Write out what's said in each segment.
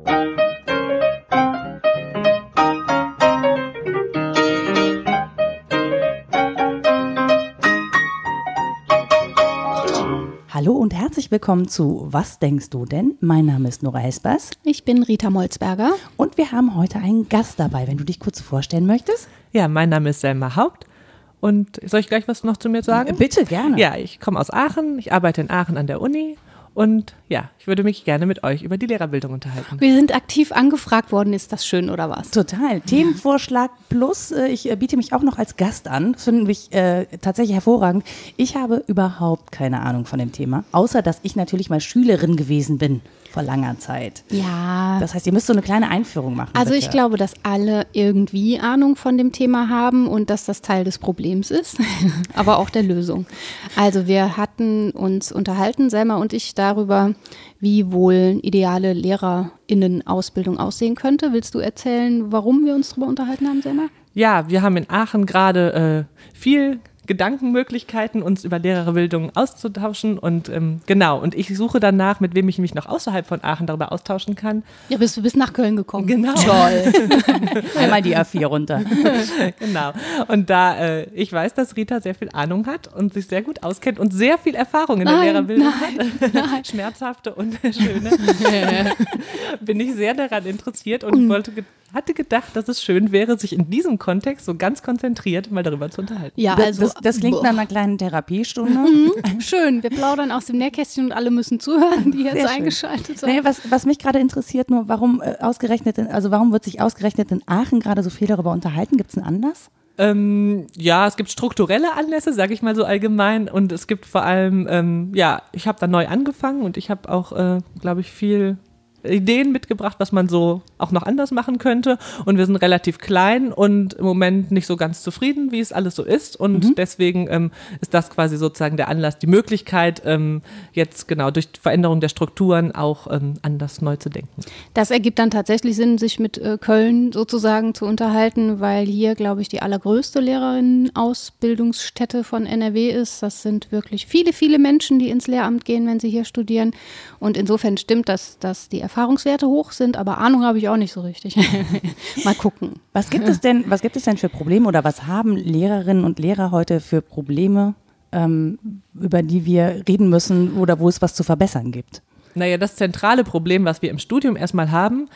Hallo und herzlich willkommen zu Was denkst du denn? Mein Name ist Nora Espers. Ich bin Rita Molzberger. Und wir haben heute einen Gast dabei, wenn du dich kurz vorstellen möchtest. Ja, mein Name ist Selma Haupt. Und soll ich gleich was noch zu mir sagen? Bitte, gerne. Ja, ich komme aus Aachen. Ich arbeite in Aachen an der Uni und ja, ich würde mich gerne mit euch über die Lehrerbildung unterhalten. Wir sind aktiv angefragt worden. Ist das schön oder was? Total. Themenvorschlag plus, äh, ich äh, biete mich auch noch als Gast an. Das finde ich äh, tatsächlich hervorragend. Ich habe überhaupt keine Ahnung von dem Thema, außer dass ich natürlich mal Schülerin gewesen bin vor langer Zeit. Ja. Das heißt, ihr müsst so eine kleine Einführung machen. Also bitte. ich glaube, dass alle irgendwie Ahnung von dem Thema haben und dass das Teil des Problems ist, aber auch der Lösung. Also wir hatten uns unterhalten, Selma und ich, darüber, wie wohl ideale LehrerInnen-Ausbildung aussehen könnte. Willst du erzählen, warum wir uns darüber unterhalten haben, Selma? Ja, wir haben in Aachen gerade äh, viel Gedankenmöglichkeiten, uns über Lehrerbildung auszutauschen. Und ähm, genau, und ich suche danach, mit wem ich mich noch außerhalb von Aachen darüber austauschen kann. Ja, bist du bis nach Köln gekommen. Genau. Toll. Einmal die A4 runter. genau. Und da äh, ich weiß, dass Rita sehr viel Ahnung hat und sich sehr gut auskennt und sehr viel Erfahrung in der Nein, Lehrerbildung nein, hat, schmerzhafte und schöne, bin ich sehr daran interessiert und wollte hatte gedacht, dass es schön wäre, sich in diesem Kontext so ganz konzentriert mal darüber zu unterhalten. Ja, Das- also das, das klingt nach einer kleinen Therapiestunde. Mhm, schön. Wir plaudern aus dem Nähkästchen und alle müssen zuhören, die jetzt Sehr eingeschaltet sind. Nee, was, was mich gerade interessiert, nur warum äh, ausgerechnet, in, also warum wird sich ausgerechnet in Aachen gerade so viel darüber unterhalten? Gibt es einen Anlass? Ähm, ja, es gibt strukturelle Anlässe, sage ich mal so allgemein. Und es gibt vor allem, ähm, ja, ich habe da neu angefangen und ich habe auch, äh, glaube ich, viel Ideen mitgebracht, was man so auch noch anders machen könnte. Und wir sind relativ klein und im Moment nicht so ganz zufrieden, wie es alles so ist. Und deswegen ähm, ist das quasi sozusagen der Anlass, die Möglichkeit, ähm, jetzt genau durch die Veränderung der Strukturen auch ähm, anders neu zu denken. Das ergibt dann tatsächlich Sinn, sich mit äh, Köln sozusagen zu unterhalten, weil hier, glaube ich, die allergrößte Lehrerinnenausbildungsstätte von NRW ist. Das sind wirklich viele, viele Menschen, die ins Lehramt gehen, wenn sie hier studieren. Und insofern stimmt, dass, dass die Erfahrungswerte hoch sind, aber Ahnung habe ich auch nicht so richtig. Mal gucken. Was gibt es denn, was gibt es denn für Probleme oder was haben Lehrerinnen und Lehrer heute für Probleme, ähm, über die wir reden müssen oder wo es was zu verbessern gibt? Naja, das zentrale Problem, was wir im Studium erstmal haben,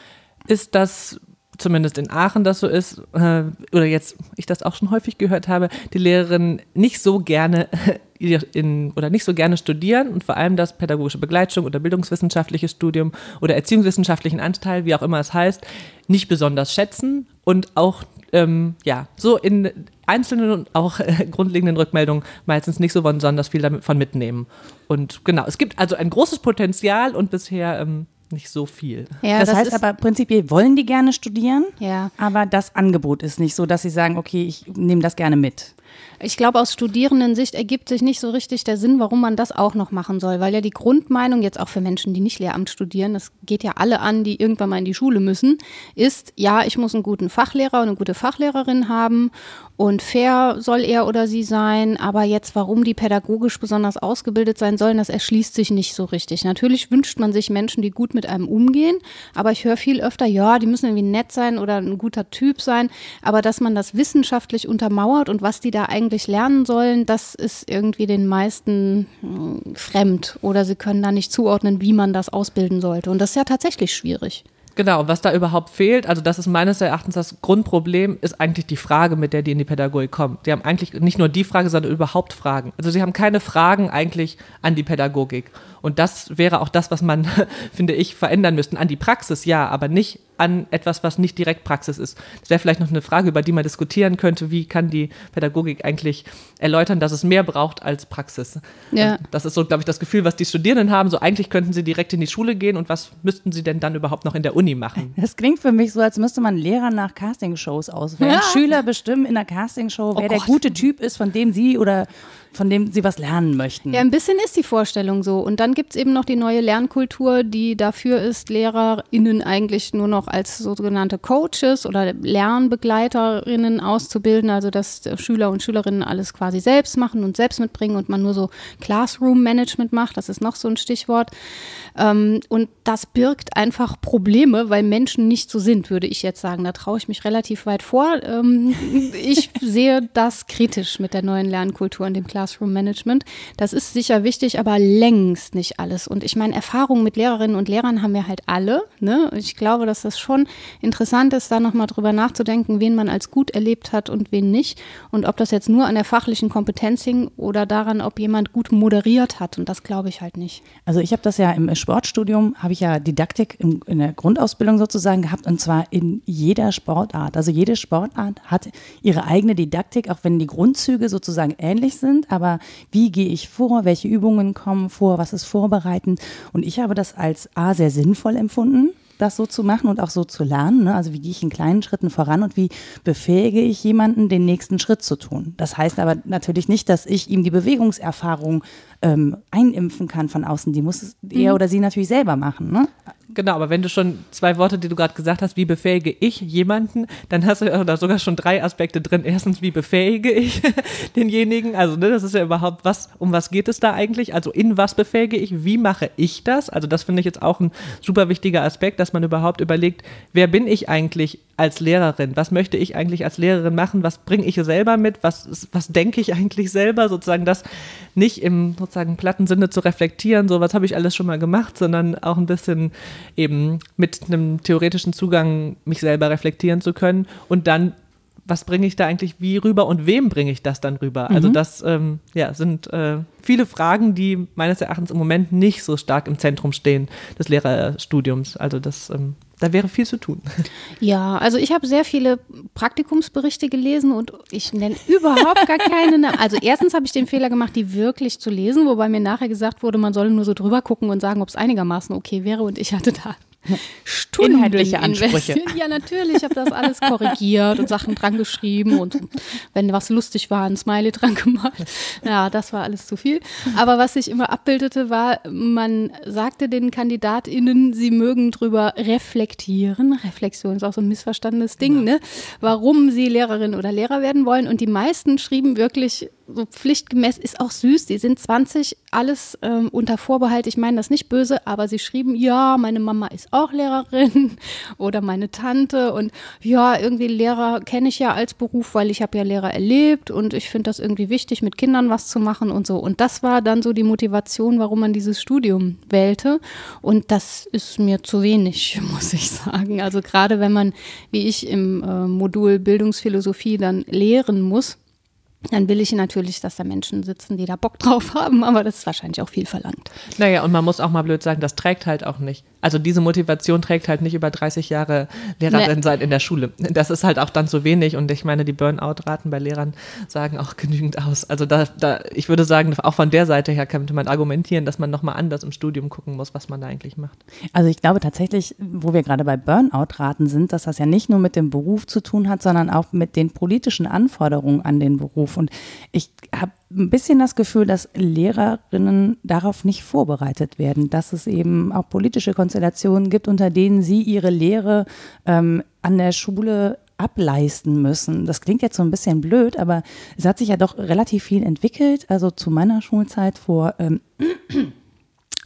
ist, dass zumindest in Aachen das so ist, äh, oder jetzt ich das auch schon häufig gehört habe, die Lehrerinnen nicht so gerne in, oder nicht so gerne studieren und vor allem das pädagogische Begleitung oder bildungswissenschaftliches Studium oder erziehungswissenschaftlichen Anteil, wie auch immer es heißt, nicht besonders schätzen und auch ähm, ja, so in einzelnen und auch äh, grundlegenden Rückmeldungen meistens nicht so besonders viel davon mitnehmen. Und genau, es gibt also ein großes Potenzial und bisher ähm, nicht so viel. Ja, das, heißt ist, aber prinzipiell wollen die gerne studieren, Ja. aber das Angebot ist nicht so, dass sie sagen, okay, ich nehme das gerne mit. Ich glaube, aus Studierendensicht ergibt sich nicht so richtig der Sinn, warum man das auch noch machen soll. Weil ja die Grundmeinung, jetzt auch für Menschen, die nicht Lehramt studieren, das geht ja alle an, die irgendwann mal in die Schule müssen, ist, ja, ich muss einen guten Fachlehrer und eine gute Fachlehrerin haben und fair soll er oder sie sein. Aber jetzt, warum die pädagogisch besonders ausgebildet sein sollen, das erschließt sich nicht so richtig. Natürlich wünscht man sich Menschen, die gut mit einem umgehen. Aber ich höre viel öfter, ja, die müssen irgendwie nett sein oder ein guter Typ sein. Aber dass man das wissenschaftlich untermauert und was die da eigentlich lernen sollen, das ist irgendwie den meisten hm, fremd. Oder sie können da nicht zuordnen, wie man das ausbilden sollte. Und das ist ja tatsächlich schwierig. Genau, was da überhaupt fehlt, also das ist meines Erachtens das Grundproblem, ist eigentlich die Frage, mit der die in die Pädagogik kommen. Die haben eigentlich nicht nur die Frage, sondern überhaupt Fragen. Also sie haben keine Fragen eigentlich an die Pädagogik. Und das wäre auch das, was man, finde ich, verändern müsste. An die Praxis, ja, aber nicht an etwas, was nicht direkt Praxis ist. Das wäre vielleicht noch eine Frage, über die man diskutieren könnte. Wie kann die Pädagogik eigentlich erläutern, dass es mehr braucht als Praxis? Ja. Das ist so, glaube ich, das Gefühl, was die Studierenden haben. So eigentlich könnten sie direkt in die Schule gehen und was müssten sie denn dann überhaupt noch in der Uni machen? Das klingt für mich so, als müsste man Lehrer nach Castingshows auswählen. Ja. Schüler bestimmen in der Castingshow, wer Oh der gute Typ ist, von dem sie oder von dem sie was lernen möchten. Ja, ein bisschen ist die Vorstellung so. Und dann gibt es eben noch die neue Lernkultur, die dafür ist, LehrerInnen eigentlich nur noch als sogenannte Coaches oder LernbegleiterInnen auszubilden, also dass Schüler und Schülerinnen alles quasi selbst machen und selbst mitbringen und man nur so Classroom-Management macht. Das ist noch so ein Stichwort. Ähm, und das birgt einfach Probleme, weil Menschen nicht so sind, würde ich jetzt sagen. Da traue ich mich relativ weit vor. Ähm, ich sehe das kritisch mit der neuen Lernkultur und dem Classroom Management. Das ist sicher wichtig, aber längst nicht alles. Und ich meine, Erfahrungen mit Lehrerinnen und Lehrern haben wir halt alle. Ne? Ich glaube, dass das schon interessant ist, da nochmal drüber nachzudenken, wen man als gut erlebt hat und wen nicht. Und ob das jetzt nur an der fachlichen Kompetenz hing oder daran, ob jemand gut moderiert hat. Und das glaube ich halt nicht. Also ich habe das ja im Sportstudium, habe ich ja Didaktik in, in der Grundausbildung sozusagen gehabt und zwar in jeder Sportart. Also jede Sportart hat ihre eigene Didaktik, auch wenn die Grundzüge sozusagen ähnlich sind. Aber wie gehe ich vor? Welche Übungen kommen vor? Was ist vorbereitend? Und ich habe das als A sehr sinnvoll empfunden das so zu machen und auch so zu lernen. Ne? Also wie gehe ich in kleinen Schritten voran und wie befähige ich jemanden, den nächsten Schritt zu tun. Das heißt aber natürlich nicht, dass ich ihm die Bewegungserfahrung ähm, einimpfen kann von außen. Die muss er mhm. oder sie natürlich selber machen. Ne? Genau, aber wenn du schon zwei Worte, die du gerade gesagt hast, wie befähige ich jemanden, dann hast du da sogar schon drei Aspekte drin. Erstens, wie befähige ich denjenigen? Also, ne, das ist ja überhaupt was, um was geht es da eigentlich? Also, in was befähige ich? Wie mache ich das? Also, das finde ich jetzt auch ein super wichtiger Aspekt, dass man überhaupt überlegt, wer bin ich eigentlich als Lehrerin? Was möchte ich eigentlich als Lehrerin machen? Was bringe ich selber mit? Was, was denke ich eigentlich selber? Sozusagen das nicht im sozusagen platten Sinne zu reflektieren, so was habe ich alles schon mal gemacht, sondern auch ein bisschen eben mit einem theoretischen Zugang mich selber reflektieren zu können und dann was bringe ich da eigentlich wie rüber und wem bringe ich das dann rüber? Also mhm. das ähm, ja, sind äh, viele Fragen, die meines Erachtens im Moment nicht so stark im Zentrum stehen des Lehrerstudiums. Also das ähm, da wäre viel zu tun. Ja, also ich habe sehr viele Praktikumsberichte gelesen und ich nenne überhaupt gar keine. Also erstens habe ich den Fehler gemacht, die wirklich zu lesen, wobei mir nachher gesagt wurde, man solle nur so drüber gucken und sagen, ob es einigermaßen okay wäre. Und ich hatte da Stunden Inhaltliche Ansprüche. Ja, natürlich. Ich habe das alles korrigiert und Sachen dran geschrieben und wenn was lustig war, ein Smiley dran gemacht. Ja, das war alles zu viel. Aber was sich immer abbildete, war, man sagte den KandidatInnen, sie mögen drüber reflektieren. Reflexion ist auch so ein missverstandenes Ding, ja. ne? Warum sie Lehrerin oder Lehrer werden wollen. Und die meisten schrieben wirklich so pflichtgemäß, ist auch süß. Die sind 20, alles ähm, unter Vorbehalt. Ich meine das nicht böse, aber sie schrieben, ja, meine Mama ist auch Lehrerin oder meine Tante und ja, irgendwie Lehrer kenne ich ja als Beruf, weil ich habe ja Lehrer erlebt und ich finde das irgendwie wichtig, mit Kindern was zu machen und so. Und das war dann so die Motivation, warum man dieses Studium wählte. Und das ist mir zu wenig, muss ich sagen. Also gerade wenn man, wie ich im äh, Modul Bildungsphilosophie dann lehren muss, dann will ich natürlich, dass da Menschen sitzen, die da Bock drauf haben, aber das ist wahrscheinlich auch viel verlangt. Naja, und man muss auch mal blöd sagen, das trägt halt auch nicht. Also diese Motivation trägt halt nicht über 30 Jahre Lehrerin nee. sein in der Schule. Das ist halt auch dann zu wenig und ich meine, die Burnout-Raten bei Lehrern sagen auch genügend aus. Also da, da, ich würde sagen, auch von der Seite her könnte man argumentieren, dass man nochmal anders im Studium gucken muss, was man da eigentlich macht. Also ich glaube tatsächlich, wo wir gerade bei Burnout-Raten sind, dass das ja nicht nur mit dem Beruf zu tun hat, sondern auch mit den politischen Anforderungen an den Beruf. Und ich habe ein bisschen das Gefühl, dass Lehrerinnen darauf nicht vorbereitet werden, dass es eben auch politische Konstellationen gibt, unter denen sie ihre Lehre ähm, an der Schule ableisten müssen. Das klingt jetzt so ein bisschen blöd, aber es hat sich ja doch relativ viel entwickelt. Also zu meiner Schulzeit vor ähm,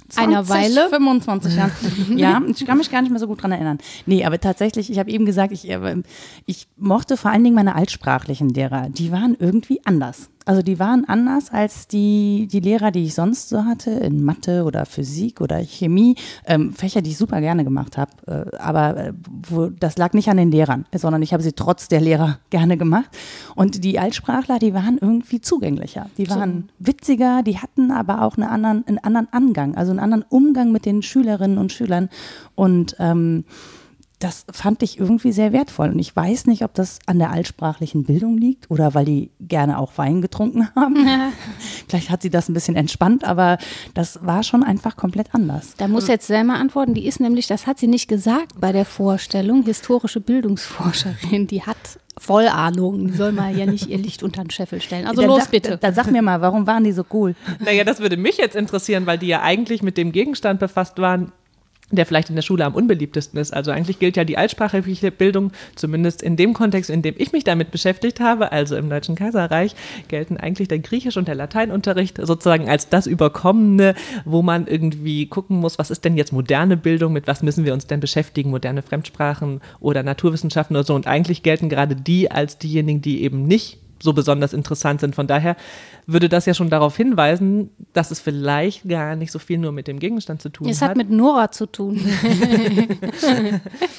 20, einer Weile. 25 Jahren. ja, ich kann mich gar nicht mehr so gut dran erinnern. Nee, aber tatsächlich, ich habe eben gesagt, ich, äh, ich mochte vor allen Dingen meine altsprachlichen Lehrer. Die waren irgendwie anders. Also die waren anders als die, die Lehrer, die ich sonst so hatte, in Mathe oder Physik oder Chemie, ähm, Fächer, die ich super gerne gemacht habe. Äh, aber äh, wo, das lag nicht an den Lehrern, sondern ich habe sie trotz der Lehrer gerne gemacht. Und die Altsprachler, die waren irgendwie zugänglicher. Die waren so. witziger, die hatten aber auch eine anderen, einen anderen Angang, also einen anderen Umgang mit den Schülerinnen und Schülern. Und ähm, das fand ich irgendwie sehr wertvoll. Und ich weiß nicht, ob das an der altsprachlichen Bildung liegt oder weil die gerne auch Wein getrunken haben. Vielleicht hat sie das ein bisschen entspannt, aber das war schon einfach komplett anders. Da muss jetzt Selma antworten. Die ist nämlich, das hat sie nicht gesagt bei der Vorstellung, historische Bildungsforscherin. Die hat voll Ahnung. Die soll mal ja nicht ihr Licht unter den Scheffel stellen. Also dann los sag, bitte. Dann sag mir mal, warum waren die so cool? Naja, das würde mich jetzt interessieren, weil die ja eigentlich mit dem Gegenstand befasst waren, der vielleicht in der Schule am unbeliebtesten ist. Also eigentlich gilt ja die altsprachliche Bildung, zumindest in dem Kontext, in dem ich mich damit beschäftigt habe, also im Deutschen Kaiserreich, gelten eigentlich der Griechisch- und der Lateinunterricht sozusagen als das Überkommene, wo man irgendwie gucken muss, was ist denn jetzt moderne Bildung, mit was müssen wir uns denn beschäftigen, moderne Fremdsprachen oder Naturwissenschaften oder so. Und eigentlich gelten gerade die als diejenigen, die eben nicht so besonders interessant sind. Von daher würde das ja schon darauf hinweisen, dass es vielleicht gar nicht so viel nur mit dem Gegenstand zu tun Es hat. hat mit Nora zu tun.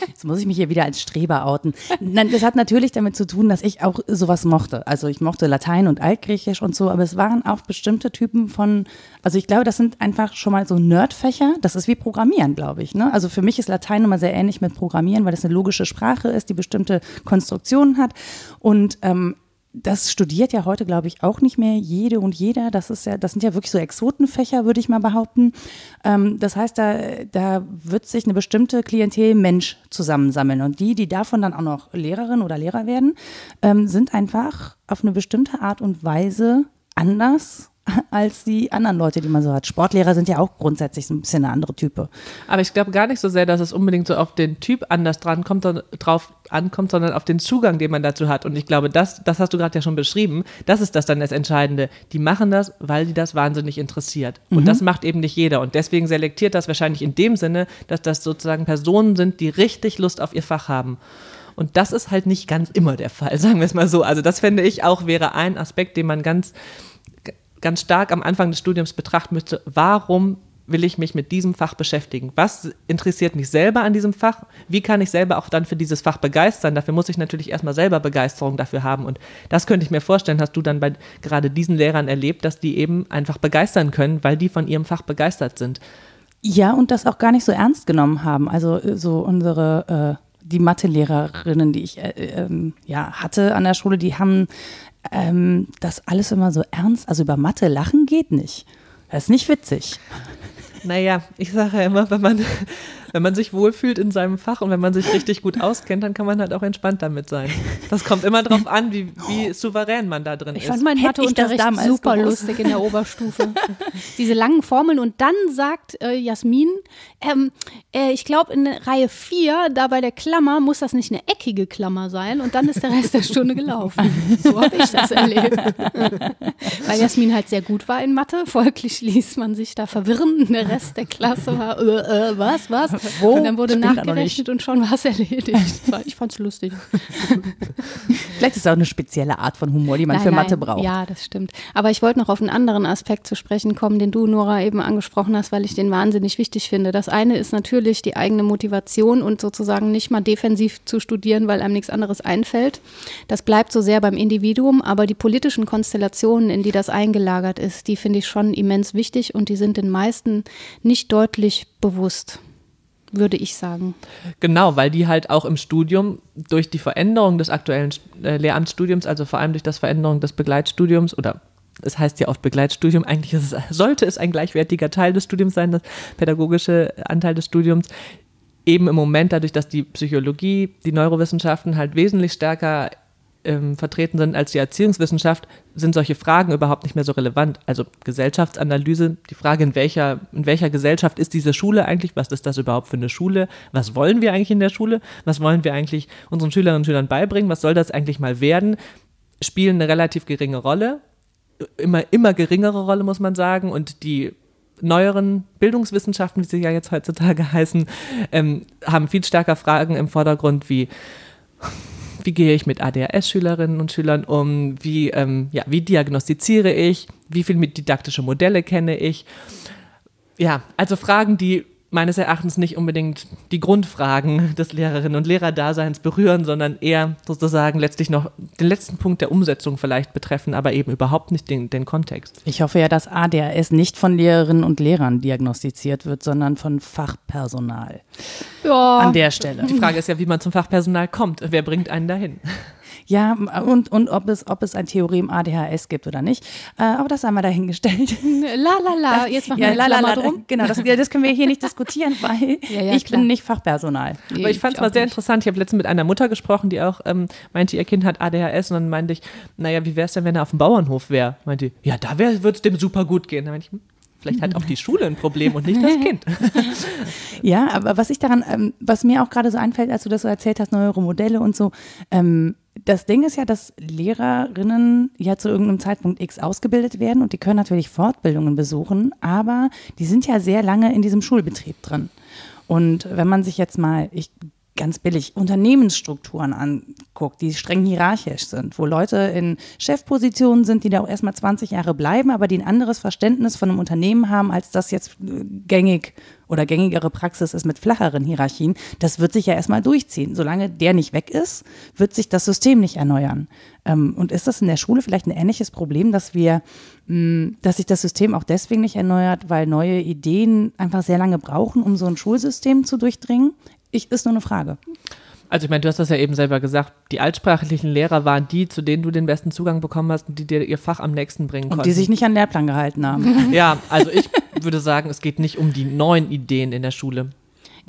Jetzt muss ich mich hier wieder als Streber outen. Nein, das hat natürlich damit zu tun, dass ich auch sowas mochte. Also ich mochte Latein und Altgriechisch und so, aber es waren auch bestimmte Typen von, also ich glaube, das sind einfach schon mal so Nerdfächer. Das ist wie Programmieren, glaube ich. Ne? Also für mich ist Latein immer sehr ähnlich mit Programmieren, weil das eine logische Sprache ist, die bestimmte Konstruktionen hat. Und ähm, das studiert ja heute, glaube ich, auch nicht mehr jede und jeder. Das ist ja, das sind ja wirklich so Exotenfächer, würde ich mal behaupten. Ähm, das heißt, da, da wird sich eine bestimmte Klientel Mensch zusammensammeln. Und die, die davon dann auch noch Lehrerin oder Lehrer werden, ähm, sind einfach auf eine bestimmte Art und Weise anders als die anderen Leute, die man so hat. Sportlehrer sind ja auch grundsätzlich so ein bisschen eine andere Type. Aber ich glaube gar nicht so sehr, dass es unbedingt so auf den Typ anders dran kommt, drauf ankommt, sondern auf den Zugang, den man dazu hat. Und ich glaube, das, das hast du gerade ja schon beschrieben. Das ist das dann das Entscheidende. Die machen das, weil die das wahnsinnig interessiert. Und das macht eben nicht jeder. Und deswegen selektiert das wahrscheinlich in dem Sinne, dass das sozusagen Personen sind, die richtig Lust auf ihr Fach haben. Und das ist halt nicht ganz immer der Fall, sagen wir es mal so. Also das fände ich auch wäre ein Aspekt, den man ganz ganz stark am Anfang des Studiums betrachten müsste, warum will ich mich mit diesem Fach beschäftigen? Was interessiert mich selber an diesem Fach? Wie kann ich selber auch dann für dieses Fach begeistern? Dafür muss ich natürlich erstmal selber Begeisterung dafür haben. Und das könnte ich mir vorstellen, hast du dann bei gerade diesen Lehrern erlebt, dass die eben einfach begeistern können, weil die von ihrem Fach begeistert sind. Ja, und das auch gar nicht so ernst genommen haben. Also äh, so unsere, äh, die Mathelehrerinnen, die ich äh, ähm, ja, hatte an der Schule, die haben ähm, das alles immer so ernst. Also über Mathe lachen geht nicht. Das ist nicht witzig. Naja, ich sage ja immer, wenn man, wenn man sich wohlfühlt in seinem Fach und wenn man sich richtig gut auskennt, dann kann man halt auch entspannt damit sein. Das kommt immer darauf an, wie, wie souverän man da drin Ich ist. fand meinen ich das Matheunterricht damals super gewusst. lustig in der Oberstufe. Diese langen Formeln und dann sagt äh, Jasmin, ähm, äh, ich glaube in Reihe 4, da bei der Klammer, muss das nicht eine eckige Klammer sein und dann ist der Rest der Stunde gelaufen. So habe ich das erlebt. Weil Jasmin halt sehr gut war in Mathe, folglich ließ man sich da verwirren. Der Rest der Klasse war, äh, äh, was, was? Wo? Und dann wurde noch nachgerechnet und schon war es erledigt. Ich fand's lustig. Vielleicht ist es auch eine spezielle Art von Humor, die man Nein, für nein. Mathe braucht. Ja, das stimmt. Aber ich wollte noch auf einen anderen Aspekt zu sprechen kommen, den du, Nora, eben angesprochen hast, weil ich den wahnsinnig wichtig finde. Das eine ist natürlich die eigene Motivation und sozusagen nicht mal defensiv zu studieren, weil einem nichts anderes einfällt. Das bleibt so sehr beim Individuum, aber die politischen Konstellationen, in die das eingelagert ist, die finde ich schon immens wichtig und die sind den meisten nicht deutlich bewusst, würde ich sagen. Genau, weil die halt auch im Studium durch die Veränderung des aktuellen äh, Lehramtsstudiums, also vor allem durch das Veränderung des Begleitstudiums oder es heißt ja oft Begleitstudium, eigentlich es, sollte es ein gleichwertiger Teil des Studiums sein, das pädagogische Anteil des Studiums, eben im Moment dadurch, dass die Psychologie, die Neurowissenschaften halt wesentlich stärker ähm, vertreten sind als die Erziehungswissenschaft, sind solche Fragen überhaupt nicht mehr so relevant. Also Gesellschaftsanalyse, die Frage, in welcher, in welcher Gesellschaft ist diese Schule eigentlich, was ist das überhaupt für eine Schule, was wollen wir eigentlich in der Schule, was wollen wir eigentlich unseren Schülerinnen und Schülern beibringen, was soll das eigentlich mal werden, spielen eine relativ geringe Rolle, immer, immer geringere Rolle, muss man sagen, und die neueren Bildungswissenschaften, wie sie ja jetzt heutzutage heißen, ähm, haben viel stärker Fragen im Vordergrund wie wie gehe ich mit ADHS-Schülerinnen und Schülern um, wie, ähm, ja, wie diagnostiziere ich, wie viel mit didaktische Modelle kenne ich. Ja, also Fragen, die meines Erachtens nicht unbedingt die Grundfragen des Lehrerinnen und Lehrerdaseins berühren, sondern eher sozusagen letztlich noch den letzten Punkt der Umsetzung vielleicht betreffen, aber eben überhaupt nicht den, den Kontext. Ich hoffe ja, dass ADHS nicht von Lehrerinnen und Lehrern diagnostiziert wird, sondern von Fachpersonal. Ja. An der Stelle. Die Frage ist ja, wie man zum Fachpersonal kommt. Wer bringt einen dahin? Ja, und, und ob, es, ob es ein Theorem ADHS gibt oder nicht. Äh, aber das einmal dahingestellt. La la la, jetzt machen wir Ja, eine la, la, la, drum. genau, das, ja, das können wir hier nicht diskutieren, weil Ja, ja, ich klar. bin nicht Fachpersonal. Aber ich fand es mal auch sehr nicht. interessant. Ich habe letztens mit einer Mutter gesprochen, die auch ähm, meinte, ihr Kind hat ADHS. Und dann meinte ich, naja, wie wäre es denn, wenn er auf dem Bauernhof wäre? Meinte, die, ja, da würde es dem super gut gehen. Da meinte ich, hm, vielleicht hat auch die Schule ein Problem und nicht das Kind. Ja, aber was ich daran, ähm, was mir auch gerade so einfällt, als du das so erzählt hast, neuere Modelle und so, ähm, das Ding ist ja, dass Lehrerinnen ja zu irgendeinem Zeitpunkt X ausgebildet werden und die können natürlich Fortbildungen besuchen, aber die sind ja sehr lange in diesem Schulbetrieb drin. Und wenn man sich jetzt mal, ich ganz billig Unternehmensstrukturen anguckt, die streng hierarchisch sind, wo Leute in Chefpositionen sind, die da auch erstmal 20 Jahre bleiben, aber die ein anderes Verständnis von einem Unternehmen haben, als das jetzt äh, gängig oder gängigere Praxis ist mit flacheren Hierarchien, das wird sich ja erstmal durchziehen. Solange der nicht weg ist, wird sich das System nicht erneuern. Ähm, und ist das in der Schule vielleicht ein ähnliches Problem, dass wir, mh, dass sich das System auch deswegen nicht erneuert, weil neue Ideen einfach sehr lange brauchen, um so ein Schulsystem zu durchdringen? Ich, ist nur eine Frage. Also ich meine, du hast das ja eben selber gesagt, die altsprachlichen Lehrer waren die, zu denen du den besten Zugang bekommen hast und die dir ihr Fach am nächsten bringen Und konnten. die sich nicht an den Lehrplan gehalten haben. ja, also ich würde sagen, es geht nicht um die neuen Ideen in der Schule.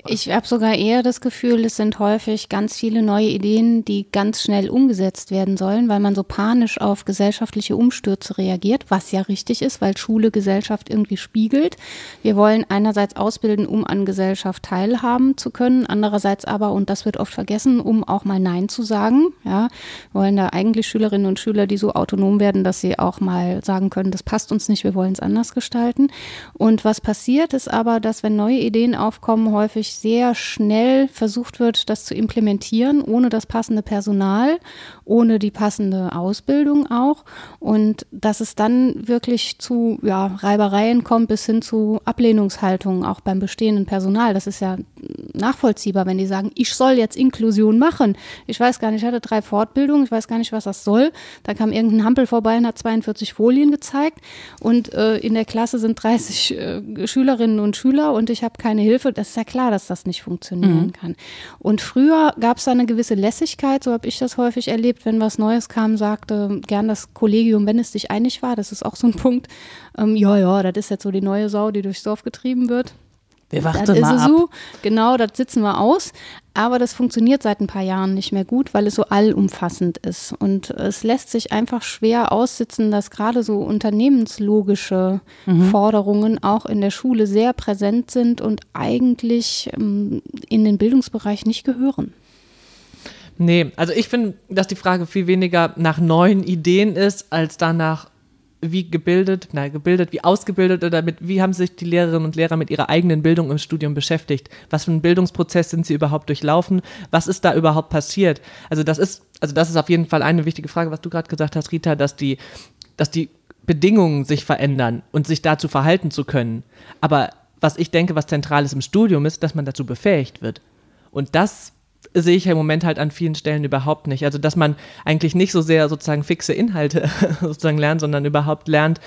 Ich habe sogar eher das Gefühl, es sind häufig ganz viele neue Ideen, die ganz schnell umgesetzt werden sollen, weil man so panisch auf gesellschaftliche Umstürze reagiert, was ja richtig ist, weil Schule Gesellschaft irgendwie spiegelt. Wir wollen einerseits ausbilden, um an Gesellschaft teilhaben zu können, andererseits aber, und das wird oft vergessen, um auch mal Nein zu sagen. Ja, wollen da eigentlich Schülerinnen und Schüler, die so autonom werden, dass sie auch mal sagen können, das passt uns nicht, wir wollen es anders gestalten. Und was passiert ist aber, dass wenn neue Ideen aufkommen, häufig sehr schnell versucht wird, das zu implementieren, ohne das passende Personal, ohne die passende Ausbildung auch. Und dass es dann wirklich zu ja, Reibereien kommt bis hin zu Ablehnungshaltungen, auch beim bestehenden Personal. Das ist ja nachvollziehbar, wenn die sagen, ich soll jetzt Inklusion machen. Ich weiß gar nicht, ich hatte drei Fortbildungen, ich weiß gar nicht, was das soll. Da kam irgendein Hampel vorbei und hat 42 Folien gezeigt. Und äh, in der Klasse sind 30 äh, Schülerinnen und Schüler und ich habe keine Hilfe. Das ist ja klar, dass das nicht funktionieren kann. Und früher gab es da eine gewisse Lässigkeit, so habe ich das häufig erlebt, wenn was Neues kam, sagte gern das Kollegium, wenn es dich einig war, das ist auch so ein Punkt, ähm, ja, ja, das ist jetzt so die neue Sau, die durchs Dorf getrieben wird. Wir Das warten ist mal es ab. so. Genau, das sitzen wir aus. Aber das funktioniert seit ein paar Jahren nicht mehr gut, weil es so allumfassend ist. Und es lässt sich einfach schwer aussitzen, dass gerade so unternehmenslogische Forderungen auch in der Schule sehr präsent sind und eigentlich ähm, in den Bildungsbereich nicht gehören. Nee, also ich finde, dass die Frage viel weniger nach neuen Ideen ist, als danach, wie gebildet, nein, gebildet, wie ausgebildet oder mit, wie haben sich die Lehrerinnen und Lehrer mit ihrer eigenen Bildung im Studium beschäftigt? Was für einen Bildungsprozess sind sie überhaupt durchlaufen? Was ist da überhaupt passiert? Also das ist, also das ist auf jeden Fall eine wichtige Frage, was du gerade gesagt hast, Rita, dass die, dass die Bedingungen sich verändern und sich dazu verhalten zu können. Aber was ich denke, was zentral ist im Studium, ist, dass man dazu befähigt wird. Und das sehe ich ja im Moment halt an vielen Stellen überhaupt nicht. Also, dass man eigentlich nicht so sehr sozusagen fixe Inhalte sozusagen lernt, sondern überhaupt lernt,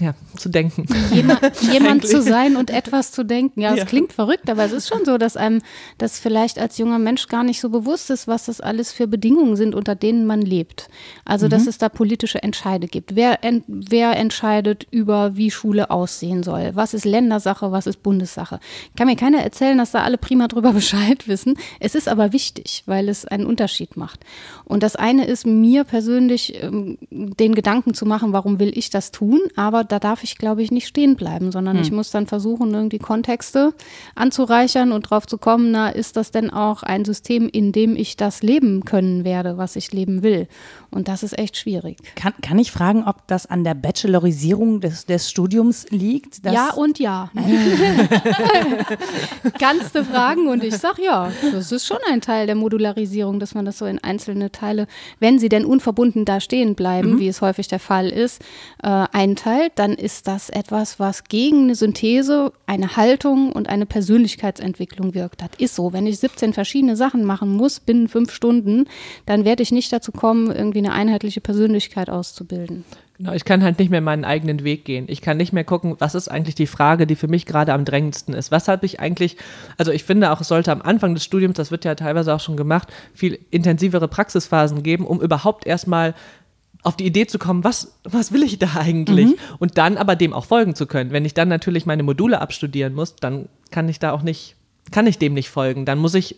ja, zu denken. Jemand, jemand zu sein und etwas zu denken. Ja, es Ja. klingt verrückt, aber es ist schon so, dass einem das vielleicht als junger Mensch gar nicht so bewusst ist, was das alles für Bedingungen sind, unter denen man lebt. Also, dass es da politische Entscheide gibt. Wer, en, wer entscheidet über, wie Schule aussehen soll? Was ist Ländersache, was ist Bundessache? Kann mir keiner erzählen, dass da alle prima drüber Bescheid wissen. Es ist aber wichtig, weil es einen Unterschied macht. Und das eine ist mir persönlich ähm, den Gedanken zu machen, warum will ich das tun? Aber da darf ich, glaube ich, nicht stehen bleiben, sondern ich muss dann versuchen, irgendwie Kontexte anzureichern und drauf zu kommen, na, ist das denn auch ein System, in dem ich das leben können werde, was ich leben will? Und das ist echt schwierig. Kann, kann ich fragen, ob das an der Bachelorisierung des, des Studiums liegt? ja und ja. Du fragen und ich sag ja. Das ist schon ein Teil der Modularisierung, dass man das so in einzelne Teile, wenn sie denn unverbunden da stehen bleiben, wie es häufig der Fall ist, äh, einteilt. Dann ist das etwas, was gegen eine Synthese, eine Haltung und eine Persönlichkeitsentwicklung wirkt. Das ist so. Wenn ich 17 verschiedene Sachen machen muss binnen fünf Stunden, dann werde ich nicht dazu kommen, irgendwie eine einheitliche Persönlichkeit auszubilden. Genau, ich kann halt nicht mehr meinen eigenen Weg gehen. Ich kann nicht mehr gucken, was ist eigentlich die Frage, die für mich gerade am drängendsten ist. Was habe ich eigentlich, also ich finde auch, es sollte am Anfang des Studiums, das wird ja teilweise auch schon gemacht, viel intensivere Praxisphasen geben, um überhaupt erstmal auf die Idee zu kommen, was, was will ich da eigentlich? Mhm. Und dann aber dem auch folgen zu können. Wenn ich dann natürlich meine Module abstudieren muss, dann kann ich da auch nicht, kann ich dem nicht folgen. Dann muss ich,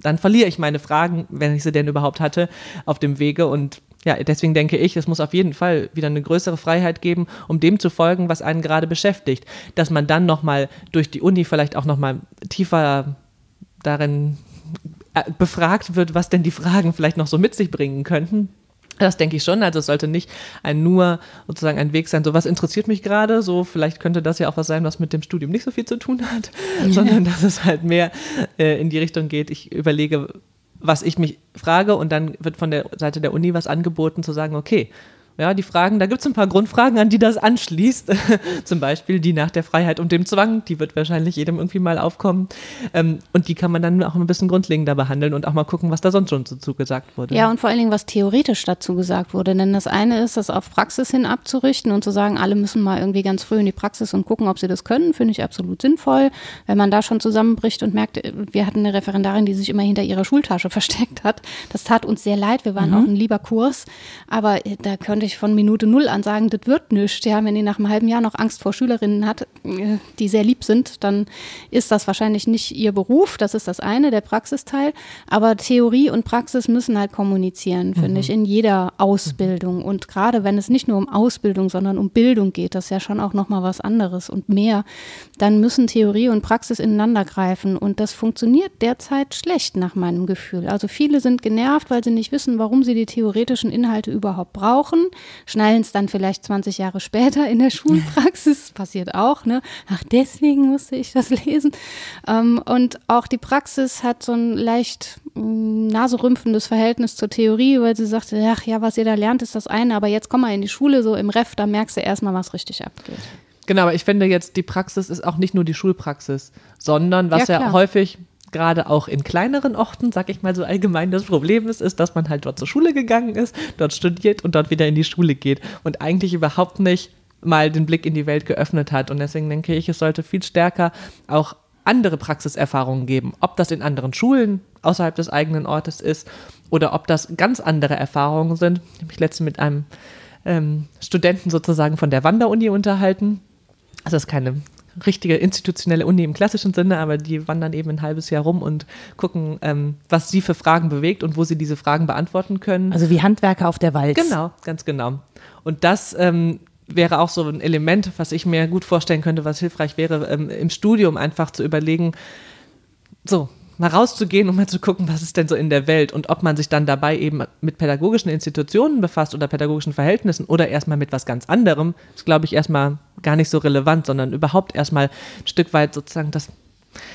dann verliere ich meine Fragen, wenn ich sie denn überhaupt hatte, auf dem Wege und ja, deswegen denke ich, es muss auf jeden Fall wieder eine größere Freiheit geben, um dem zu folgen, was einen gerade beschäftigt. Dass man dann nochmal durch die Uni vielleicht auch nochmal tiefer darin äh, befragt wird, was denn die Fragen vielleicht noch so mit sich bringen könnten. Das denke ich schon. Also es sollte nicht ein nur sozusagen ein Weg sein, so was interessiert mich gerade, so vielleicht könnte das ja auch was sein, was mit dem Studium nicht so viel zu tun hat, ja. sondern dass es halt mehr äh, in die Richtung geht, ich überlege, was ich mich frage und dann wird von der Seite der Uni was angeboten zu sagen, okay, ja, die Fragen, da gibt es ein paar Grundfragen, an die das anschließt. Zum Beispiel die nach der Freiheit und dem Zwang, die wird wahrscheinlich jedem irgendwie mal aufkommen. Ähm, und die kann man dann auch ein bisschen grundlegender behandeln und auch mal gucken, was da sonst schon dazu gesagt wurde. Ja, und vor allen Dingen, was theoretisch dazu gesagt wurde. Denn das eine ist, das auf Praxis hin abzurichten und zu sagen, alle müssen mal irgendwie ganz früh in die Praxis und gucken, ob sie das können, finde ich absolut sinnvoll. Wenn man da schon zusammenbricht und merkt, wir hatten eine Referendarin, die sich immer hinter ihrer Schultasche versteckt hat. Das tat uns sehr leid. Wir waren mhm. auch ein lieber Kurs. Aber da könnte könnte ich von Minute Null an sagen, das wird nichts. Ja, wenn die nach einem halben Jahr noch Angst vor Schülerinnen hat, äh, die sehr lieb sind, dann ist das wahrscheinlich nicht ihr Beruf. Das ist das eine, der Praxisteil. Aber Theorie und Praxis müssen halt kommunizieren, finde mhm. ich, in jeder Ausbildung. Und gerade wenn es nicht nur um Ausbildung, sondern um Bildung geht, das ist ja schon auch nochmal was anderes und mehr, dann müssen Theorie und Praxis ineinander greifen. Und das funktioniert derzeit schlecht nach meinem Gefühl. Also viele sind genervt, weil sie nicht wissen, warum sie die theoretischen Inhalte überhaupt brauchen schnallen es dann vielleicht 20 Jahre später in der Schulpraxis, passiert auch, ne? Ach, deswegen musste ich das lesen. Ähm, und auch die Praxis hat so ein leicht mm, naserümpfendes Verhältnis zur Theorie, weil sie sagte, ach ja, was ihr da lernt, ist das eine, aber jetzt komm mal in die Schule, so im Ref, da merkst du erstmal, was richtig abgeht. Genau, aber ich finde jetzt, die Praxis ist auch nicht nur die Schulpraxis, sondern was ja, ja häufig gerade auch in kleineren Orten, sag ich mal so allgemein, das Problem ist, ist, dass man halt dort zur Schule gegangen ist, dort studiert und dort wieder in die Schule geht und eigentlich überhaupt nicht mal den Blick in die Welt geöffnet hat. Und deswegen denke ich, es sollte viel stärker auch andere Praxiserfahrungen geben, ob das in anderen Schulen außerhalb des eigenen Ortes ist oder ob das ganz andere Erfahrungen sind. Ich habe mich letztens mit einem ähm, Studenten sozusagen von der Wanderuni unterhalten. Das ist keine richtige institutionelle Uni im klassischen Sinne, aber die wandern eben ein halbes Jahr rum und gucken, ähm, was sie für Fragen bewegt und wo sie diese Fragen beantworten können. Also wie Handwerker auf der Walz. Genau, ganz genau. Und das ähm, wäre auch so ein Element, was ich mir gut vorstellen könnte, was hilfreich wäre, ähm, im Studium einfach zu überlegen, so, mal rauszugehen und mal zu gucken, was ist denn so in der Welt und ob man sich dann dabei eben mit pädagogischen Institutionen befasst oder pädagogischen Verhältnissen oder erstmal mit was ganz anderem, ist, glaube ich, erstmal gar nicht so relevant, sondern überhaupt erstmal ein Stück weit sozusagen das,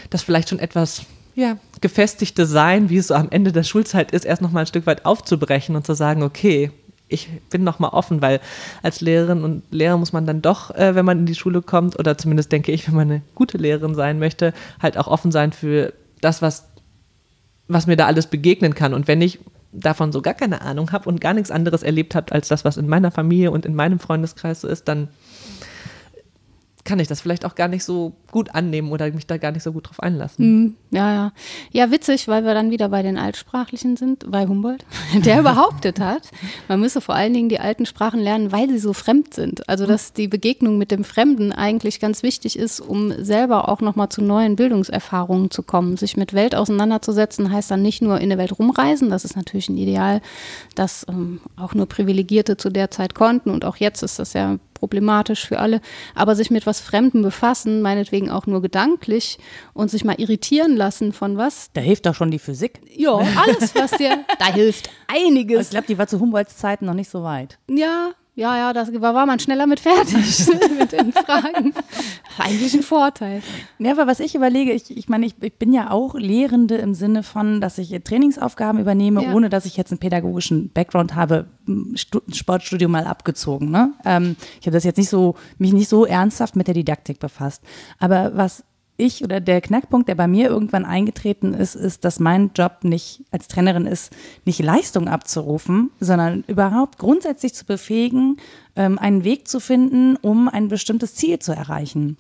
das vielleicht schon etwas ja, gefestigte Sein, wie es so am Ende der Schulzeit ist, erst nochmal ein Stück weit aufzubrechen und zu sagen, okay, ich bin noch mal offen, weil als Lehrerin und Lehrer muss man dann doch, äh, wenn man in die Schule kommt, oder zumindest denke ich, wenn man eine gute Lehrerin sein möchte, halt auch offen sein für das, was, was mir da alles begegnen kann. Und wenn ich davon so gar keine Ahnung habe und gar nichts anderes erlebt habe als das, was in meiner Familie und in meinem Freundeskreis so ist, dann kann ich das vielleicht auch gar nicht so gut annehmen oder mich da gar nicht so gut drauf einlassen. Mm, ja, ja. Ja, witzig, weil wir dann wieder bei den Altsprachlichen sind, bei Humboldt, der behauptet hat, man müsse vor allen Dingen die alten Sprachen lernen, weil sie so fremd sind. Also, dass die Begegnung mit dem Fremden eigentlich ganz wichtig ist, um selber auch nochmal zu neuen Bildungserfahrungen zu kommen. Sich mit Welt auseinanderzusetzen, heißt dann nicht nur in der Welt rumreisen, das ist natürlich ein Ideal, das ähm, auch nur Privilegierte zu der Zeit konnten und auch jetzt ist das ja problematisch für alle, aber sich mit was Fremdem befassen, meinetwegen auch nur gedanklich und sich mal irritieren lassen von was. Da hilft doch schon die Physik. Ja, alles, was dir, da hilft einiges. Ich glaube, die war zu Humboldts Zeiten noch nicht so weit. Ja, Ja, ja, das war, war man schneller mit fertig mit den Fragen. Eigentlich ein Vorteil. Ja, aber was ich überlege, ich, ich meine, ich, ich bin ja auch Lehrende im Sinne von, dass ich Trainingsaufgaben übernehme, Ja. ohne dass ich jetzt einen pädagogischen Background habe, m, Stu Sportstudium mal abgezogen. Ne? Ähm, ich habe das jetzt nicht so, mich nicht so ernsthaft mit der Didaktik befasst. Aber was ich oder der Knackpunkt, der bei mir irgendwann eingetreten ist, ist, dass mein Job nicht als Trainerin ist, nicht Leistung abzurufen, sondern überhaupt grundsätzlich zu befähigen, ähm, einen Weg zu finden, um ein bestimmtes Ziel zu erreichen.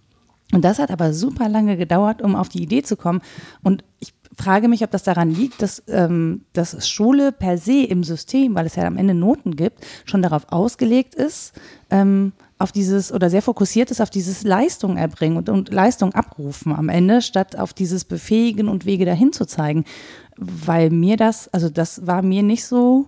Und das hat aber super lange gedauert, um auf die Idee zu kommen. Und ich frage mich, ob das daran liegt, dass, ähm, dass Schule per se im System, weil es ja am Ende Noten gibt, schon darauf ausgelegt ist, ähm, auf dieses oder sehr fokussiert ist auf dieses Leistung erbringen und, und Leistung abrufen am Ende, statt auf dieses Befähigen und Wege dahin zu zeigen. Weil mir das, also das war mir nicht so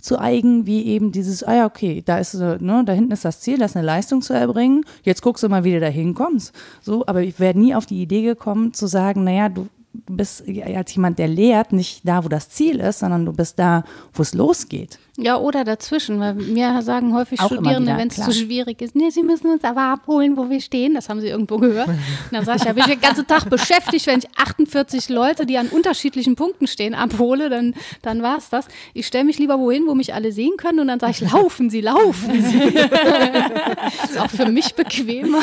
zu eigen wie eben dieses, ah ja, okay, da ist, äh, ne, da hinten ist das Ziel, das ist eine Leistung zu erbringen. Jetzt guckst du mal, wie du da hinkommst. So, aber ich wäre nie auf die Idee gekommen, zu sagen, naja, du bist als jemand, der lehrt, nicht da, wo das Ziel ist, sondern du bist da, wo es losgeht. Ja, oder dazwischen, weil mir sagen häufig Auch Studierende, wenn es zu schwierig ist, nee, sie müssen uns aber abholen, wo wir stehen. Das haben sie irgendwo gehört. Und dann sage ich, ja, bin ich den ganzen Tag beschäftigt, wenn ich 48 Leute, die an unterschiedlichen Punkten stehen, abhole, dann, dann war es das. Ich stelle mich lieber wohin, wo mich alle sehen können und dann sage ich, laufen Sie, laufen Sie. ist auch für mich bequemer.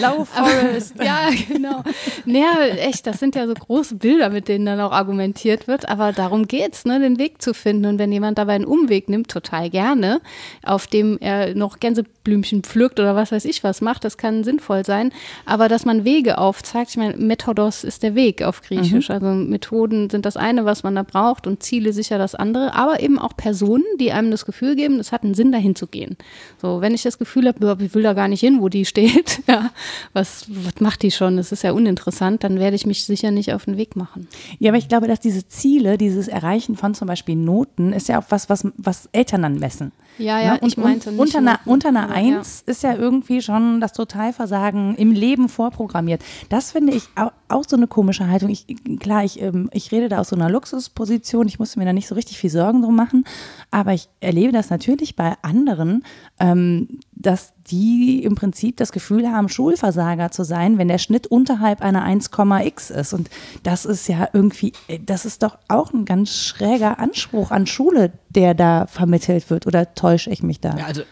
Lauf, Forest. ja, genau. Naja, echt, das sind ja so große Bilder, mit denen dann auch argumentiert wird. Aber darum geht's, ne, den Weg zu finden. Und wenn jemand dabei einen Umweg nimmt, total gerne, auf dem er noch Gänseblümchen pflückt oder was weiß ich was macht, das kann sinnvoll sein. Aber dass man Wege aufzeigt, ich meine, Methodos ist der Weg auf Griechisch. Also Methoden sind das eine, was man da braucht und Ziele sicher das andere. Aber eben auch Personen, die einem das Gefühl geben, es hat einen Sinn, dahin zu gehen. So, wenn ich das Gefühl habe, ich will da gar nicht hin, wo die steht, ja, was, was macht die schon? Das ist ja uninteressant, dann werde ich mich sicher nicht auf den Weg machen. Ja, aber ich glaube, dass diese Ziele, dieses Erreichen von zum Beispiel Noten, ist ja auch was, was, was Eltern dann messen. Ja, ja, Ne? Und ich meinte nicht unter einer, Noten, unter einer Eins ist ja irgendwie schon das Totalversagen im Leben vorprogrammiert. Das finde ich auch, auch so eine komische Haltung. Ich, klar, ich, ähm, ich rede da aus so einer Luxusposition. Ich musste mir da nicht so richtig viel Sorgen drum machen. Aber ich erlebe das natürlich bei anderen, ähm, dass die im Prinzip das Gefühl haben, Schulversager zu sein, wenn der Schnitt unterhalb einer 1,x ist. Und das ist ja irgendwie, äh, das ist doch auch ein ganz schräger Anspruch an Schule, der da vermittelt wird. Oder täusche ich mich da? Ja, also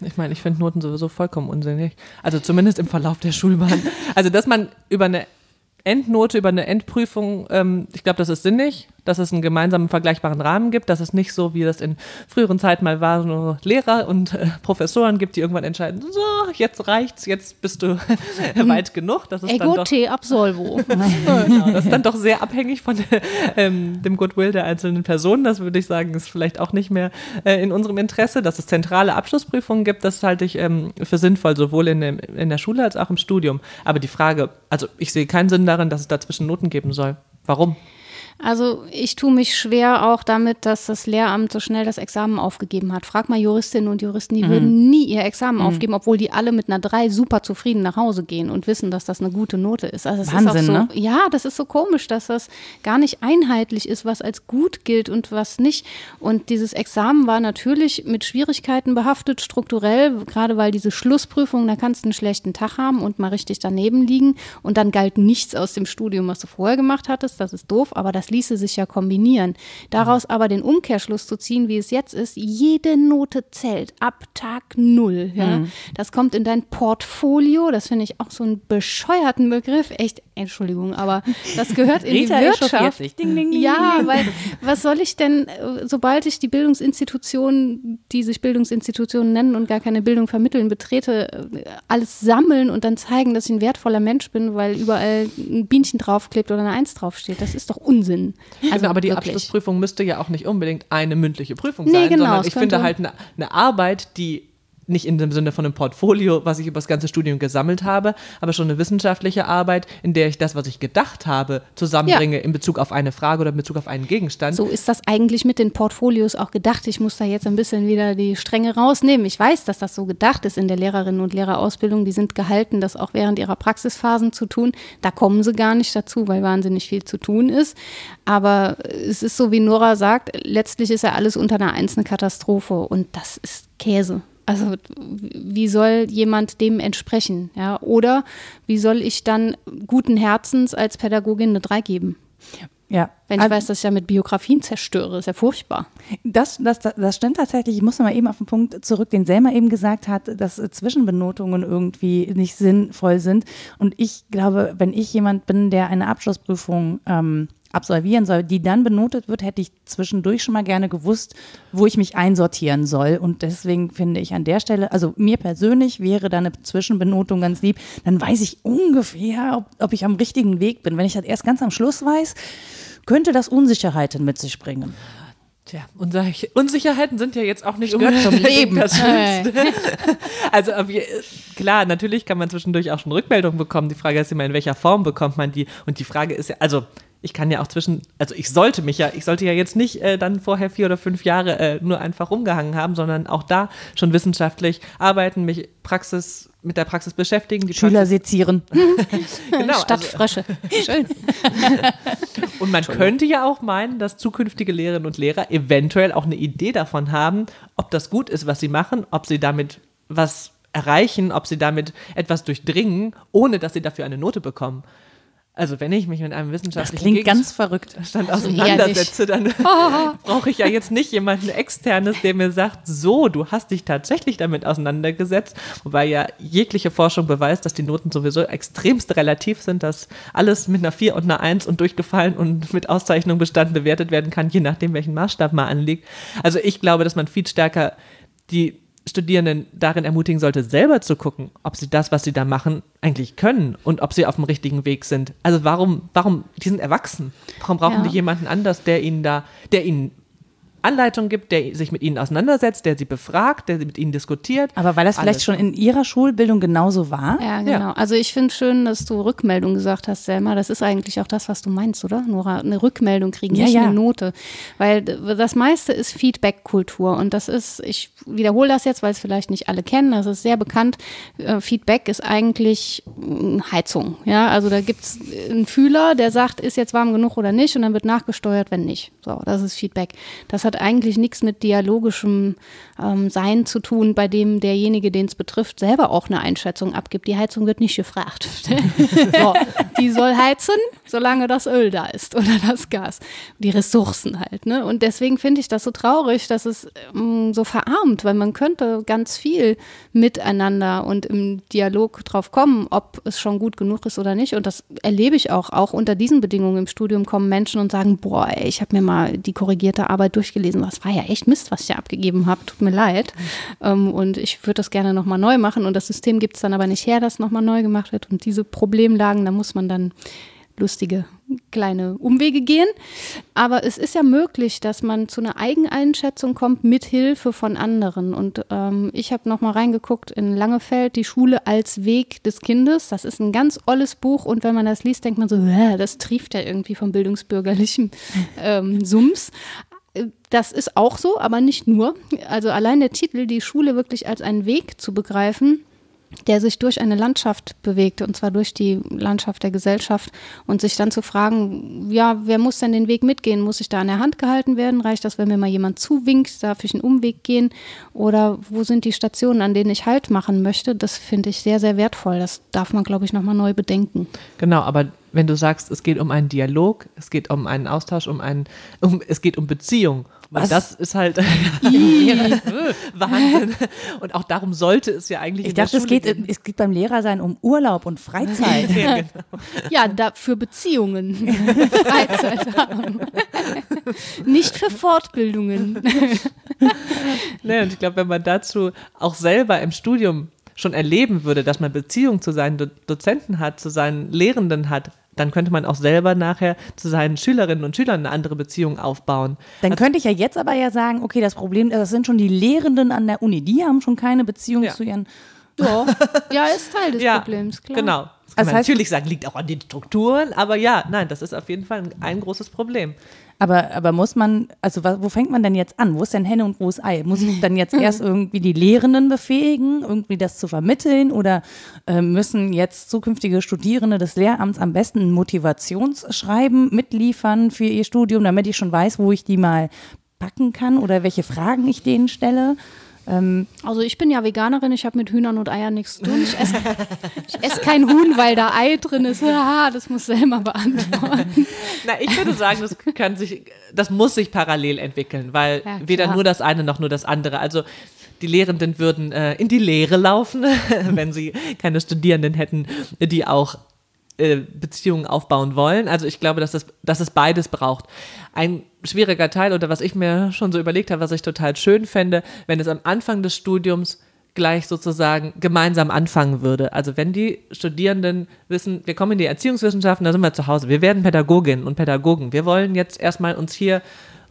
ich meine, ich finde Noten sowieso vollkommen unsinnig. Also zumindest im Verlauf der Schulbahn. Also, dass man über eine Endnote, über eine Endprüfung, ähm, ich glaube, das ist sinnig, dass es einen gemeinsamen vergleichbaren Rahmen gibt, dass es nicht so, wie das in früheren Zeiten mal war, nur Lehrer und äh, Professoren gibt, die irgendwann entscheiden, so, jetzt reicht's, jetzt bist du weit genug. Das ist dann Ego doch te absolvo. Genau, das ist dann doch sehr abhängig von ähm, dem Goodwill der einzelnen Personen. Das würde ich sagen, ist vielleicht auch nicht mehr äh, in unserem Interesse. Dass es zentrale Abschlussprüfungen gibt, das halte ich ähm, für sinnvoll, sowohl in, dem, in der Schule als auch im Studium. Aber die Frage, also ich sehe keinen Sinn darin, dass es dazwischen Noten geben soll. Warum? Also ich tue mich schwer auch damit, dass das Lehramt so schnell das Examen aufgegeben hat. Frag mal Juristinnen und Juristen, Mhm. die würden nie ihr Examen aufgeben, obwohl die alle mit einer 3 super zufrieden nach Hause gehen und wissen, dass das eine gute Note ist. Also es Wahnsinn, ist auch ne? so, ja, das ist so komisch, dass das gar nicht einheitlich ist, was als gut gilt und was nicht. Und dieses Examen war natürlich mit Schwierigkeiten behaftet, strukturell, gerade weil diese Schlussprüfung, da kannst du einen schlechten Tag haben und mal richtig daneben liegen und dann galt nichts aus dem Studium, was du vorher gemacht hattest. Das ist doof, aber das ließe sich ja kombinieren. Daraus aber den Umkehrschluss zu ziehen, wie es jetzt ist, jede Note zählt ab Tag null. Ja? Das kommt in dein Portfolio, das finde ich auch so einen bescheuerten Begriff. Echt, Entschuldigung, aber das gehört in die Wirtschaft. Ding, ding, ding, Ja, weil was soll ich denn, äh, sobald ich die Bildungsinstitutionen, die sich Bildungsinstitutionen nennen und gar keine Bildung vermitteln, betrete, äh, alles sammeln und dann zeigen, dass ich ein wertvoller Mensch bin, weil überall ein Bienchen draufklebt oder eine Eins draufsteht. Das ist doch Unsinn. Also genau, aber die wirklich. Abschlussprüfung müsste ja auch nicht unbedingt eine mündliche Prüfung Nee, sein, genau, sondern ich finde halt eine, eine Arbeit, die nicht in dem Sinne von einem Portfolio, was ich über das ganze Studium gesammelt habe, aber schon eine wissenschaftliche Arbeit, in der ich das, was ich gedacht habe, zusammenbringe in Bezug auf eine Frage oder in Bezug auf einen Gegenstand. So ist das eigentlich mit den Portfolios auch gedacht. Ich muss da jetzt ein bisschen wieder die Stränge rausnehmen. Ich weiß, dass das so gedacht ist in der Lehrerinnen- und Lehrerausbildung. Die sind gehalten, das auch während ihrer Praxisphasen zu tun. Da kommen sie gar nicht dazu, weil wahnsinnig viel zu tun ist. Aber es ist so, wie Nora sagt, letztlich ist ja alles unter einer Eins eine Katastrophe und das ist Käse. Also wie soll jemand dem entsprechen? Ja? Oder wie soll ich dann guten Herzens als Pädagogin eine 3 geben? Ja. Wenn ich weiß, dass ich ja mit Biografien zerstöre, ist ja furchtbar. Das, das, das stimmt tatsächlich. Ich muss noch mal eben auf den Punkt zurück, den Selma eben gesagt hat, dass Zwischenbenotungen irgendwie nicht sinnvoll sind. Und ich glaube, wenn ich jemand bin, der eine Abschlussprüfung ähm, absolvieren soll, die dann benotet wird, hätte ich zwischendurch schon mal gerne gewusst, wo ich mich einsortieren soll. Und deswegen finde ich an der Stelle, also mir persönlich wäre da eine Zwischenbenotung ganz lieb. Dann weiß ich ungefähr, ob, ob ich am richtigen Weg bin. Wenn ich das erst ganz am Schluss weiß, könnte das Unsicherheiten mit sich bringen. Tja, Unsicherheiten sind ja jetzt auch nicht gehört zum Leben. Das also klar, natürlich kann man zwischendurch auch schon Rückmeldungen bekommen. Die Frage ist immer, in welcher Form bekommt man die? Und die Frage ist ja, also ich kann ja auch zwischen, also ich sollte mich ja, ich sollte ja jetzt nicht äh, dann vorher vier oder fünf Jahre äh, nur einfach rumgehangen haben, sondern auch da schon wissenschaftlich arbeiten, mich Praxis mit der Praxis beschäftigen. Die Schüler Praxis sezieren. genau. Statt also, Frösche. Schön. und man könnte ja auch meinen, dass zukünftige Lehrerinnen und Lehrer eventuell auch eine Idee davon haben, ob das gut ist, was sie machen, ob sie damit was erreichen, ob sie damit etwas durchdringen, ohne dass sie dafür eine Note bekommen. Also wenn ich mich mit einem wissenschaftlichen das klingt ganz verrückt. Stand also auseinandersetze, dann brauche ich ja jetzt nicht jemanden externes, der mir sagt, so, du hast dich tatsächlich damit auseinandergesetzt, wobei ja jegliche Forschung beweist, dass die Noten sowieso extremst relativ sind, dass alles mit einer 4 und einer 1 und durchgefallen und mit Auszeichnung bestanden bewertet werden kann, je nachdem, welchen Maßstab man anlegt. Also ich glaube, dass man viel stärker die Studierenden darin ermutigen sollte, selber zu gucken, ob sie das, was sie da machen, eigentlich können und ob sie auf dem richtigen Weg sind. Also warum, warum, die sind erwachsen. Warum brauchen ja. die jemanden anders, der ihnen da, der ihnen Anleitung gibt, der sich mit ihnen auseinandersetzt, der sie befragt, der mit ihnen diskutiert. Aber weil das alles. vielleicht schon in ihrer Schulbildung genauso war? Ja, genau. Ja. Also ich finde schön, dass du Rückmeldung gesagt hast, Selma. Das ist eigentlich auch das, was du meinst, oder? Nora, eine Rückmeldung kriegen, ja, nicht ja. eine Note. Weil das meiste ist Feedback-Kultur und das ist, ich wiederhole das jetzt, weil es vielleicht nicht alle kennen, das ist sehr bekannt. Äh, Feedback ist eigentlich hm, Heizung. Ja, also da gibt es einen Fühler, der sagt, ist jetzt warm genug oder nicht und dann wird nachgesteuert, wenn nicht. So, das ist Feedback. Das hat hat eigentlich nichts mit dialogischem ähm, Sein zu tun, bei dem derjenige, den es betrifft, selber auch eine Einschätzung abgibt. Die Heizung wird nicht gefragt. so, die soll heizen, solange das Öl da ist oder das Gas. Die Ressourcen halt. Ne? Und deswegen finde ich das so traurig, dass es ähm, so verarmt, weil man könnte ganz viel miteinander und im Dialog drauf kommen, ob es schon gut genug ist oder nicht. Und das erlebe ich auch. Auch unter diesen Bedingungen im Studium kommen Menschen und sagen, boah, ey, ich habe mir mal die korrigierte Arbeit durchgelesen. Das war ja echt Mist, was ich da abgegeben habe. Tut mir leid. Ähm, und ich würde das gerne nochmal neu machen. Und das System gibt es dann aber nicht her, dass nochmal neu gemacht wird. Und diese Problemlagen, da muss man dann lustige kleine Umwege gehen. Aber es ist ja möglich, dass man zu einer Eigeneinschätzung kommt mit Hilfe von anderen. Und ähm, ich habe nochmal reingeguckt in Langefeld, die Schule als Weg des Kindes. Das ist ein ganz olles Buch und wenn man das liest, denkt man so, das trieft ja irgendwie vom bildungsbürgerlichen ähm, Sums das ist auch so, aber nicht nur. Also allein der Titel, die Schule wirklich als einen Weg zu begreifen, der sich durch eine Landschaft bewegt, und zwar durch die Landschaft der Gesellschaft, und sich dann zu fragen, ja, wer muss denn den Weg mitgehen? Muss ich da an der Hand gehalten werden? Reicht das, wenn mir mal jemand zuwinkt? Darf ich einen Umweg gehen? Oder wo sind die Stationen, an denen ich Halt machen möchte? Das finde ich sehr, sehr wertvoll. Das darf man, glaube ich, nochmal neu bedenken. Genau, aber wenn du sagst, es geht um einen Dialog, es geht um einen Austausch, um einen, um, es geht um Beziehung. Was? Und das ist halt Wahnsinn. Und auch darum sollte es ja eigentlich. Ich dachte, es geht, gehen. es geht beim Lehrersein um Urlaub und Freizeit. ja, genau. ja da, für Beziehungen. Freizeit haben. Nicht für Fortbildungen. nee, und ich glaube, wenn man dazu auch selber im Studium schon erleben würde, dass man Beziehung zu seinen Do Dozenten hat, zu seinen Lehrenden hat, dann könnte man auch selber nachher zu seinen Schülerinnen und Schülern eine andere Beziehung aufbauen. Dann also, könnte ich ja jetzt aber ja sagen, okay, das Problem, das sind schon die Lehrenden an der Uni, die haben schon keine Beziehung ja. zu ihren. Doch. ja, ist Teil des ja, Problems, klar. Genau. Das kann also man natürlich sagen, liegt auch an den Strukturen, aber ja, nein, das ist auf jeden Fall ein, ein großes Problem. Aber, aber muss man, also wo fängt man denn jetzt an? Wo ist denn Henne und wo ist Ei? Muss ich dann jetzt erst irgendwie die Lehrenden befähigen, irgendwie das zu vermitteln? Oder äh, müssen jetzt zukünftige Studierende des Lehramts am besten ein Motivationsschreiben mitliefern für ihr Studium, damit ich schon weiß, wo ich die mal packen kann oder welche Fragen ich denen stelle? Ähm, Also ich bin ja Veganerin, ich habe mit Hühnern und Eiern nichts zu tun. Ich esse, ich esse kein Huhn, weil da Ei drin ist. Ah, das muss Selma beantworten. Na, ich würde sagen, das kann sich, das muss sich parallel entwickeln, weil Ja, weder nur das eine noch nur das andere. Also die Lehrenden würden äh, in die Lehre laufen, wenn sie keine Studierenden hätten, die auch äh, Beziehungen aufbauen wollen. Also ich glaube, dass es, dass es beides braucht. Ein schwieriger Teil oder was ich mir schon so überlegt habe, was ich total schön fände, wenn es am Anfang des Studiums gleich sozusagen gemeinsam anfangen würde. Also wenn die Studierenden wissen, wir kommen in die Erziehungswissenschaften, da sind wir zu Hause, wir werden Pädagoginnen und Pädagogen. Wir wollen jetzt erstmal uns hier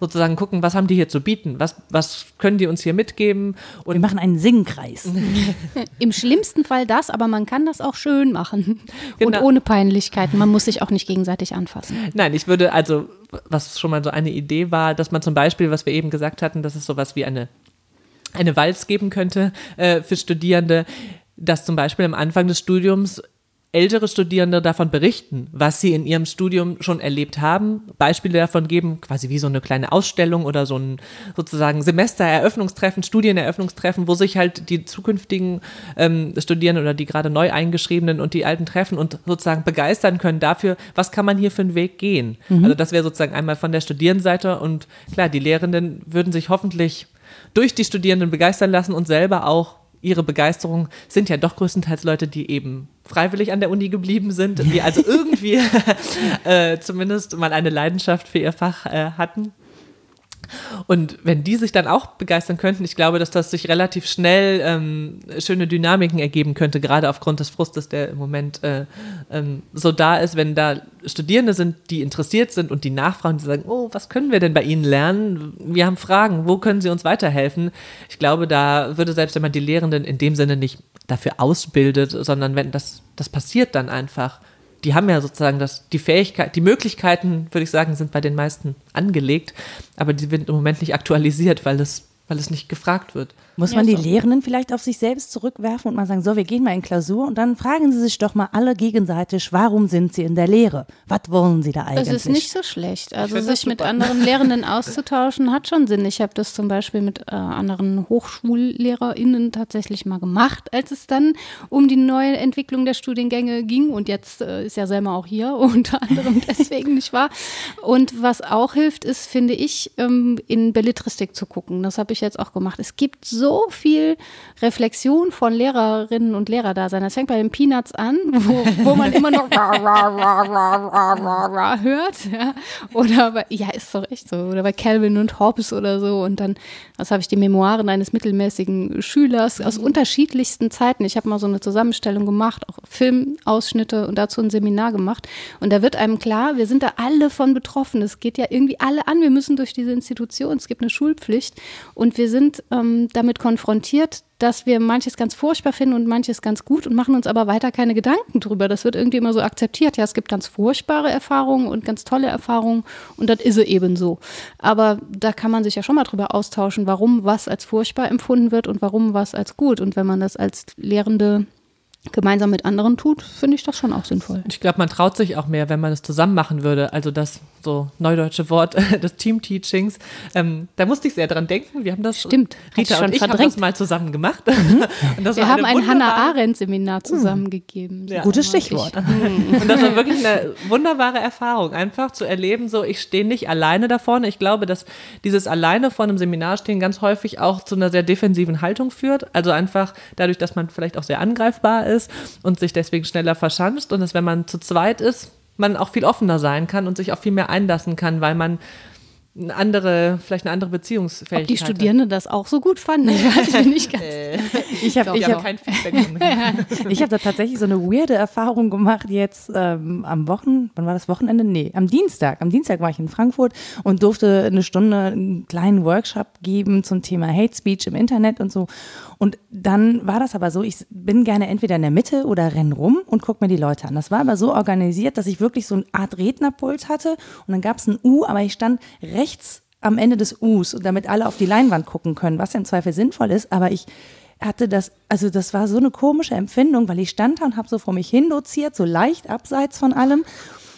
sozusagen gucken, was haben die hier zu bieten, was, was können die uns hier mitgeben wir und machen einen Singkreis. Im schlimmsten Fall das, aber man kann das auch schön machen. Und Genau. ohne Peinlichkeiten. Man muss sich auch nicht gegenseitig anfassen. Nein, ich würde also, was schon mal so eine Idee war, dass man zum Beispiel, was wir eben gesagt hatten, dass es sowas wie eine, eine Walz geben könnte äh, für Studierende, dass zum Beispiel am Anfang des Studiums ältere Studierende davon berichten, was sie in ihrem Studium schon erlebt haben, Beispiele davon geben, quasi wie so eine kleine Ausstellung oder so ein sozusagen Semestereröffnungstreffen, Studieneröffnungstreffen, wo sich halt die zukünftigen ähm, Studierenden oder die gerade neu eingeschriebenen und die alten treffen und sozusagen begeistern können dafür, was kann man hier für einen Weg gehen. Also das wäre sozusagen einmal von der Studierendenseite und klar, die Lehrenden würden sich hoffentlich durch die Studierenden begeistern lassen und selber auch ihre Begeisterung sind ja doch größtenteils Leute, die eben freiwillig an der Uni geblieben sind, die also irgendwie äh, zumindest mal eine Leidenschaft für ihr Fach äh, hatten. Und wenn die sich dann auch begeistern könnten, ich glaube, dass das sich relativ schnell ähm, schöne Dynamiken ergeben könnte, gerade aufgrund des Frustes, der im Moment äh, ähm, so da ist, wenn da Studierende sind, die interessiert sind und die nachfragen, die sagen, oh, was können wir denn bei Ihnen lernen? Wir haben Fragen, wo können Sie uns weiterhelfen? Ich glaube, da würde selbst wenn man die Lehrenden in dem Sinne nicht dafür ausbildet, sondern wenn das, das passiert dann einfach, die haben ja sozusagen das, die Fähigkeit, die Möglichkeiten, würde ich sagen, sind bei den meisten angelegt, aber die werden im Moment nicht aktualisiert, weil es, weil es nicht gefragt wird. Muss Ja, man die so. Lehrenden vielleicht auf sich selbst zurückwerfen und mal sagen, so, wir gehen mal in Klausur und dann fragen sie sich doch mal alle gegenseitig, warum sind sie in der Lehre? Was wollen sie da eigentlich? Es ist nicht so schlecht. Also das sich mit anderen Lehrenden auszutauschen, hat schon Sinn. Ich habe das zum Beispiel mit äh, anderen HochschullehrerInnen tatsächlich mal gemacht, als es dann um die neue Entwicklung der Studiengänge ging. Und jetzt äh, ist ja Selma auch hier, unter anderem deswegen, nicht wahr? Und was auch hilft, ist, finde ich, ähm, in Belletristik zu gucken. Das habe ich jetzt auch gemacht. Es gibt so viel Reflexion von Lehrerinnen und Lehrerdasein. Das fängt bei den Peanuts an, wo, wo man immer noch ra, ra, ra, ra, ra, ra, ra hört. Ja. Oder bei, ja, ist doch echt so. Oder bei Calvin und Hobbes oder so. Und dann, was habe ich, die Memoiren eines mittelmäßigen Schülers aus unterschiedlichsten Zeiten. Ich habe mal so eine Zusammenstellung gemacht, auch Filmausschnitte und dazu ein Seminar gemacht. Und da wird einem klar, wir sind da alle von betroffen. Es geht ja irgendwie alle an. Wir müssen durch diese Institution. Es gibt eine Schulpflicht. Und wir sind ähm, damit konfrontiert, dass wir manches ganz furchtbar finden und manches ganz gut und machen uns aber weiter keine Gedanken drüber. Das wird irgendwie immer so akzeptiert. Ja, es gibt ganz furchtbare Erfahrungen und ganz tolle Erfahrungen und das ist eben so. Aber da kann man sich ja schon mal drüber austauschen, warum was als furchtbar empfunden wird und warum was als gut. Und wenn man das als Lehrende gemeinsam mit anderen tut, finde ich das schon auch sinnvoll. Ich glaube, man traut sich auch mehr, wenn man es zusammen machen würde. Also das so neudeutsche Wort des Team-Teachings. Ähm, da musste ich sehr dran denken. Wir haben das, Stimmt, Rita schon und ich haben das mal zusammen gemacht. Und das Wir haben ein Hannah wunderbare- Arendt-Seminar zusammengegeben. Ja. Gutes. Stichwort. Und das war wirklich eine wunderbare Erfahrung, einfach zu erleben, so ich stehe nicht alleine da vorne. Ich glaube, dass dieses alleine vor einem Seminar stehen ganz häufig auch zu einer sehr defensiven Haltung führt. Also einfach dadurch, dass man vielleicht auch sehr angreifbar ist und sich deswegen schneller verschanzt und dass, wenn man zu zweit ist, man auch viel offener sein kann und sich auch viel mehr einlassen kann, weil man eine andere, vielleicht eine andere Beziehungsfähigkeit Ob die Studierenden das auch so gut fanden, ich weiß nicht ganz. Ich habe hat. Ich ich habe hab, kein Feedback. ich hab da tatsächlich so eine weirde Erfahrung gemacht jetzt ähm, am Wochen, wann war das Wochenende? Nee, am Dienstag. Am Dienstag war ich in Frankfurt und durfte eine Stunde einen kleinen Workshop geben zum Thema Hate Speech im Internet und so. Und dann war das aber so, ich bin gerne entweder in der Mitte oder renn rum und guck mir die Leute an. Das war aber so organisiert, dass ich wirklich so eine Art Rednerpult hatte und dann gab es ein U, aber ich stand rechts am Ende des Us, damit alle auf die Leinwand gucken können, was ja im Zweifel sinnvoll ist, aber ich hatte das, also das war so eine komische Empfindung, weil ich stand da und habe so vor mich hin doziert, so leicht abseits von allem.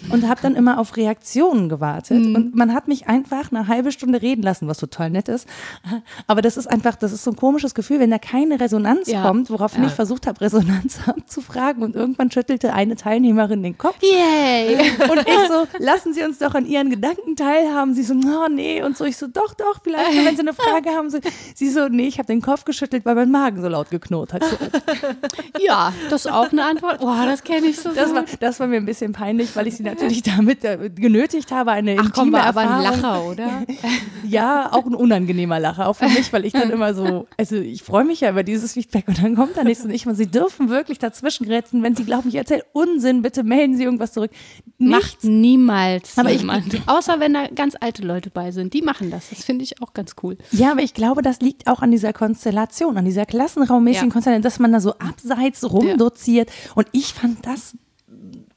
Und habe dann immer auf Reaktionen gewartet. Mhm. Und man hat mich einfach eine halbe Stunde reden lassen, was total nett ist. Aber das ist einfach, das ist so ein komisches Gefühl, wenn da keine Resonanz Ja. kommt, woraufhin Ja. ich versucht habe, Resonanz abzufragen. Und irgendwann schüttelte eine Teilnehmerin den Kopf. Yay! Und ich so, lassen Sie uns doch an Ihren Gedanken teilhaben. Sie so, oh nee. Und so, ich so, doch, doch, vielleicht, wenn Sie eine Frage haben. So, sie so, nee, ich habe den Kopf geschüttelt, weil mein Magen so laut geknurrt hat. So, Ja, das ist auch eine Antwort. Boah, das kenne ich so Das gut. war, das war mir ein bisschen peinlich, weil ich sie natürlich damit äh, genötigt habe, eine Ach komm, war aber ein. Lacher, oder? Ja, auch ein unangenehmer Lacher, auch für mich, weil ich dann immer so, also ich freue mich ja über dieses Feedback und dann kommt da nichts und ich mal, Sie dürfen wirklich dazwischen grätschen, wenn Sie glauben, ich erzähle Unsinn, bitte melden Sie irgendwas zurück. Macht niemals Aber ich-. Außer wenn da ganz alte Leute bei sind. Die machen das. Das finde ich auch ganz cool. Ja, aber ich glaube, das liegt auch an dieser Konstellation, an dieser klassenraummäßigen Ja. Konstellation, dass man da so abseits rumdoziert. Und ich fand das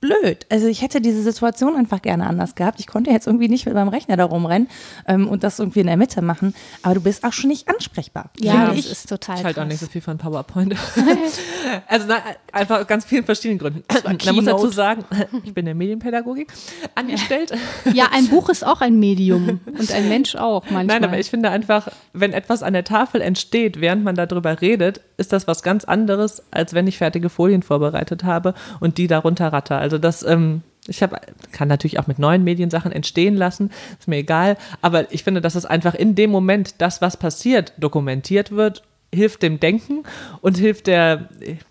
blöd. Also ich hätte diese Situation einfach gerne anders gehabt. Ich konnte jetzt irgendwie nicht mit meinem Rechner da rumrennen ähm, und das irgendwie in der Mitte machen. Aber du bist auch schon nicht ansprechbar. Ja, das ich. ist total Ich halte auch nicht so viel von PowerPoint. also na, einfach aus ganz vielen verschiedenen Gründen. Man muss dazu sagen, ich bin in der Medienpädagogik angestellt. Ja, ein Buch ist auch ein Medium und ein Mensch auch manchmal. Nein, aber ich finde einfach, wenn etwas an der Tafel entsteht, während man darüber redet, ist das was ganz anderes, als wenn ich fertige Folien vorbereitet habe und die darunter ratter. Also das, ähm, ich habe, kann natürlich auch mit neuen Mediensachen entstehen lassen, ist mir egal, aber ich finde, dass es einfach in dem Moment das, was passiert, dokumentiert wird hilft dem Denken und hilft der,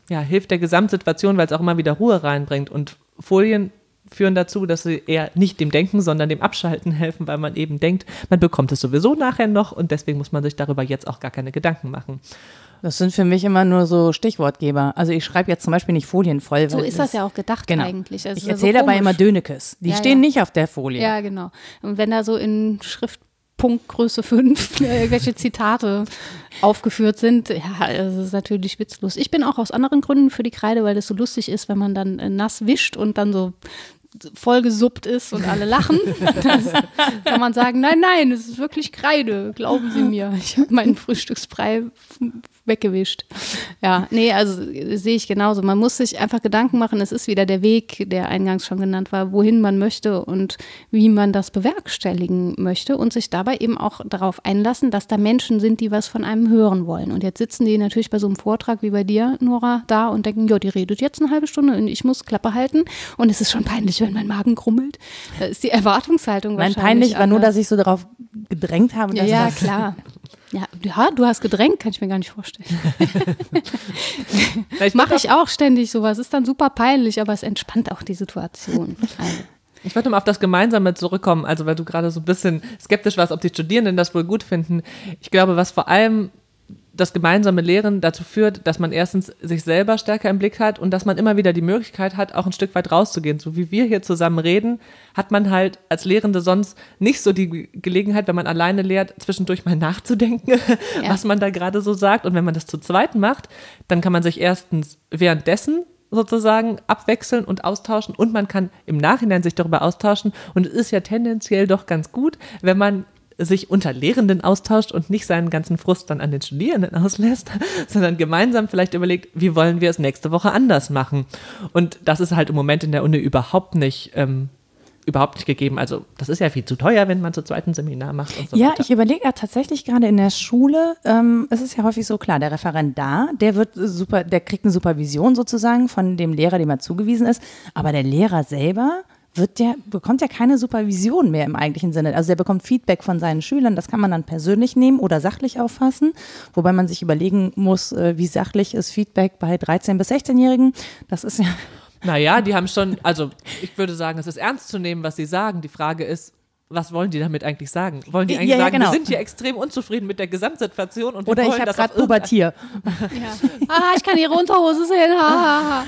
ja, hilft der Gesamtsituation, weil es auch immer wieder Ruhe reinbringt. Und Folien führen dazu, dass sie eher nicht dem Denken, sondern dem Abschalten helfen, weil man eben denkt, man bekommt es sowieso nachher noch und deswegen muss man sich darüber jetzt auch gar keine Gedanken machen. Das sind für mich immer nur so Stichwortgeber. Also ich schreibe jetzt zum Beispiel nicht Folien voll. so ist das ja auch gedacht Genau. eigentlich. Also Ich erzähle dabei immer Dönekes. Die Ja, stehen ja. nicht auf der Folie. Ja, genau. Und wenn da so in Schriftpunktgröße 5 irgendwelche Zitate aufgeführt sind, ja, das ist natürlich witzlos. Ich bin auch aus anderen Gründen für die Kreide, weil das so lustig ist, wenn man dann äh, nass wischt und dann so vollgesuppt ist und alle lachen. Kann man sagen, nein, nein, es ist wirklich Kreide, glauben Sie mir. Ich habe meinen Frühstücksbrei weggewischt. Ja, nee, also sehe ich genauso. Man muss sich einfach Gedanken machen, es ist wieder der Weg, der eingangs schon genannt war, wohin man möchte und wie man das bewerkstelligen möchte und sich dabei eben auch darauf einlassen, dass da Menschen sind, die was von einem hören wollen. Und jetzt sitzen die natürlich bei so einem Vortrag wie bei dir, Nora, da und denken, ja, die redet jetzt eine halbe Stunde und ich muss Klappe halten und es ist schon peinlich, wenn mein Magen krummelt. Da ist die Erwartungshaltung Mein wahrscheinlich peinlich war nur, dass ich so darauf gedrängt habe, Ja, ja, klar. Ja, ja, du hast gedrängt, kann ich mir gar nicht vorstellen. Mache ich auch ständig sowas. Ist dann super peinlich, aber es entspannt auch die Situation. Also, Ich wollte mal auf das Gemeinsame zurückkommen, also weil du gerade so ein bisschen skeptisch warst, ob die Studierenden das wohl gut finden. Ich glaube, was vor allem das gemeinsame Lehren dazu führt, dass man erstens sich selber stärker im Blick hat und dass man immer wieder die Möglichkeit hat, auch ein Stück weit rauszugehen. So wie wir hier zusammen reden, hat man halt als Lehrende sonst nicht so die Gelegenheit, wenn man alleine lehrt, zwischendurch mal nachzudenken, Ja. was man da gerade so sagt. Und wenn man das zu zweit macht, dann kann man sich erstens währenddessen sozusagen abwechseln und austauschen und man kann im Nachhinein sich darüber austauschen und es ist ja tendenziell doch ganz gut, wenn man sich unter Lehrenden austauscht und nicht seinen ganzen Frust dann an den Studierenden auslässt, sondern gemeinsam vielleicht überlegt, wie wollen wir es nächste Woche anders machen. Und das ist halt im Moment in der Uni überhaupt nicht, ähm, überhaupt nicht gegeben. Also das ist ja viel zu teuer, wenn man zu zweiten Seminar macht und so Ja, weiter. ich überlege ja tatsächlich gerade in der Schule, ähm, es ist ja häufig so klar, der Referendar, der wird super, der kriegt eine Supervision sozusagen von dem Lehrer, dem er zugewiesen ist, aber der Lehrer selber wird der, bekommt ja keine Supervision mehr im eigentlichen Sinne. Also der bekommt Feedback von seinen Schülern, das kann man dann persönlich nehmen oder sachlich auffassen, wobei man sich überlegen muss, äh, wie sachlich ist Feedback bei 13- bis 16-Jährigen. Das ist ja, Naja, die haben schon, also ich würde sagen, es ist ernst zu nehmen, was sie sagen. Die Frage ist, was wollen die damit eigentlich sagen? Wollen die Ja, eigentlich ja, sagen, genau. wir sind hier extrem unzufrieden mit der Gesamtsituation und oder ich wollen habe gerade Pubertier. ah, ich kann ihre Unterhose sehen. Ha, ha, ha.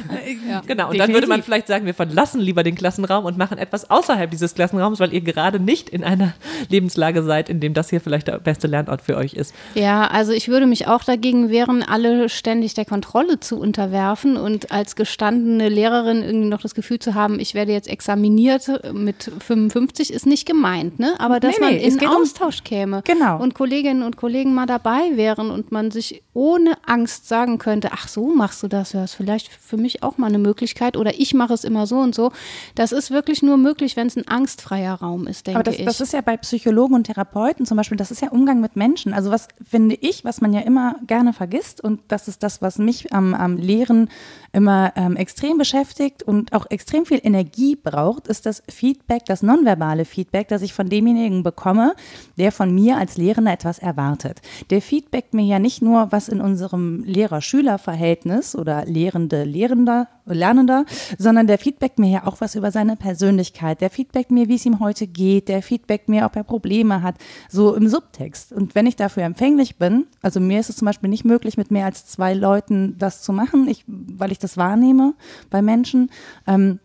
Ja. Genau, und dann würde man vielleicht sagen, wir verlassen lieber den Klassenraum und machen etwas außerhalb dieses Klassenraums, weil ihr gerade nicht in einer Lebenslage seid, in dem das hier vielleicht der beste Lernort für euch ist. Ja, also ich würde mich auch dagegen wehren, alle ständig der Kontrolle zu unterwerfen und als gestandene Lehrerin irgendwie noch das Gefühl zu haben, ich werde jetzt examiniert mit 55, ist nicht gemeint. Gemeint, ne? Aber dass Nee, man nee, in geht um- Austausch käme Genau. und Kolleginnen und Kollegen mal dabei wären und man sich ohne Angst sagen könnte, ach so machst du das, ja, ist vielleicht für mich auch mal eine Möglichkeit oder ich mache es immer so und so. Das ist wirklich nur möglich, wenn es ein angstfreier Raum ist, denke Aber das, ich. das ist ja bei Psychologen und Therapeuten zum Beispiel, das ist ja Umgang mit Menschen. Also was finde ich, was man ja immer gerne vergisst und das ist das, was mich am, am Lehren immer ähm, extrem beschäftigt und auch extrem viel Energie braucht, ist das Feedback, das nonverbale Feedback, das ich von demjenigen bekomme, der von mir als Lehrender etwas erwartet. Der feedbackt mir ja nicht nur, was in unserem Lehrer-Schüler-Verhältnis oder Lehrende-Lehrender, Lernender, sondern der feedbackt mir ja auch was über seine Persönlichkeit. Der feedbackt mir, wie es ihm heute geht. Der feedbackt mir, ob er Probleme hat, so im Subtext. Und wenn ich dafür empfänglich bin, also mir ist es zum Beispiel nicht möglich, mit mehr als zwei Leuten das zu machen, ich, weil ich das wahrnehme bei Menschen. Ähm,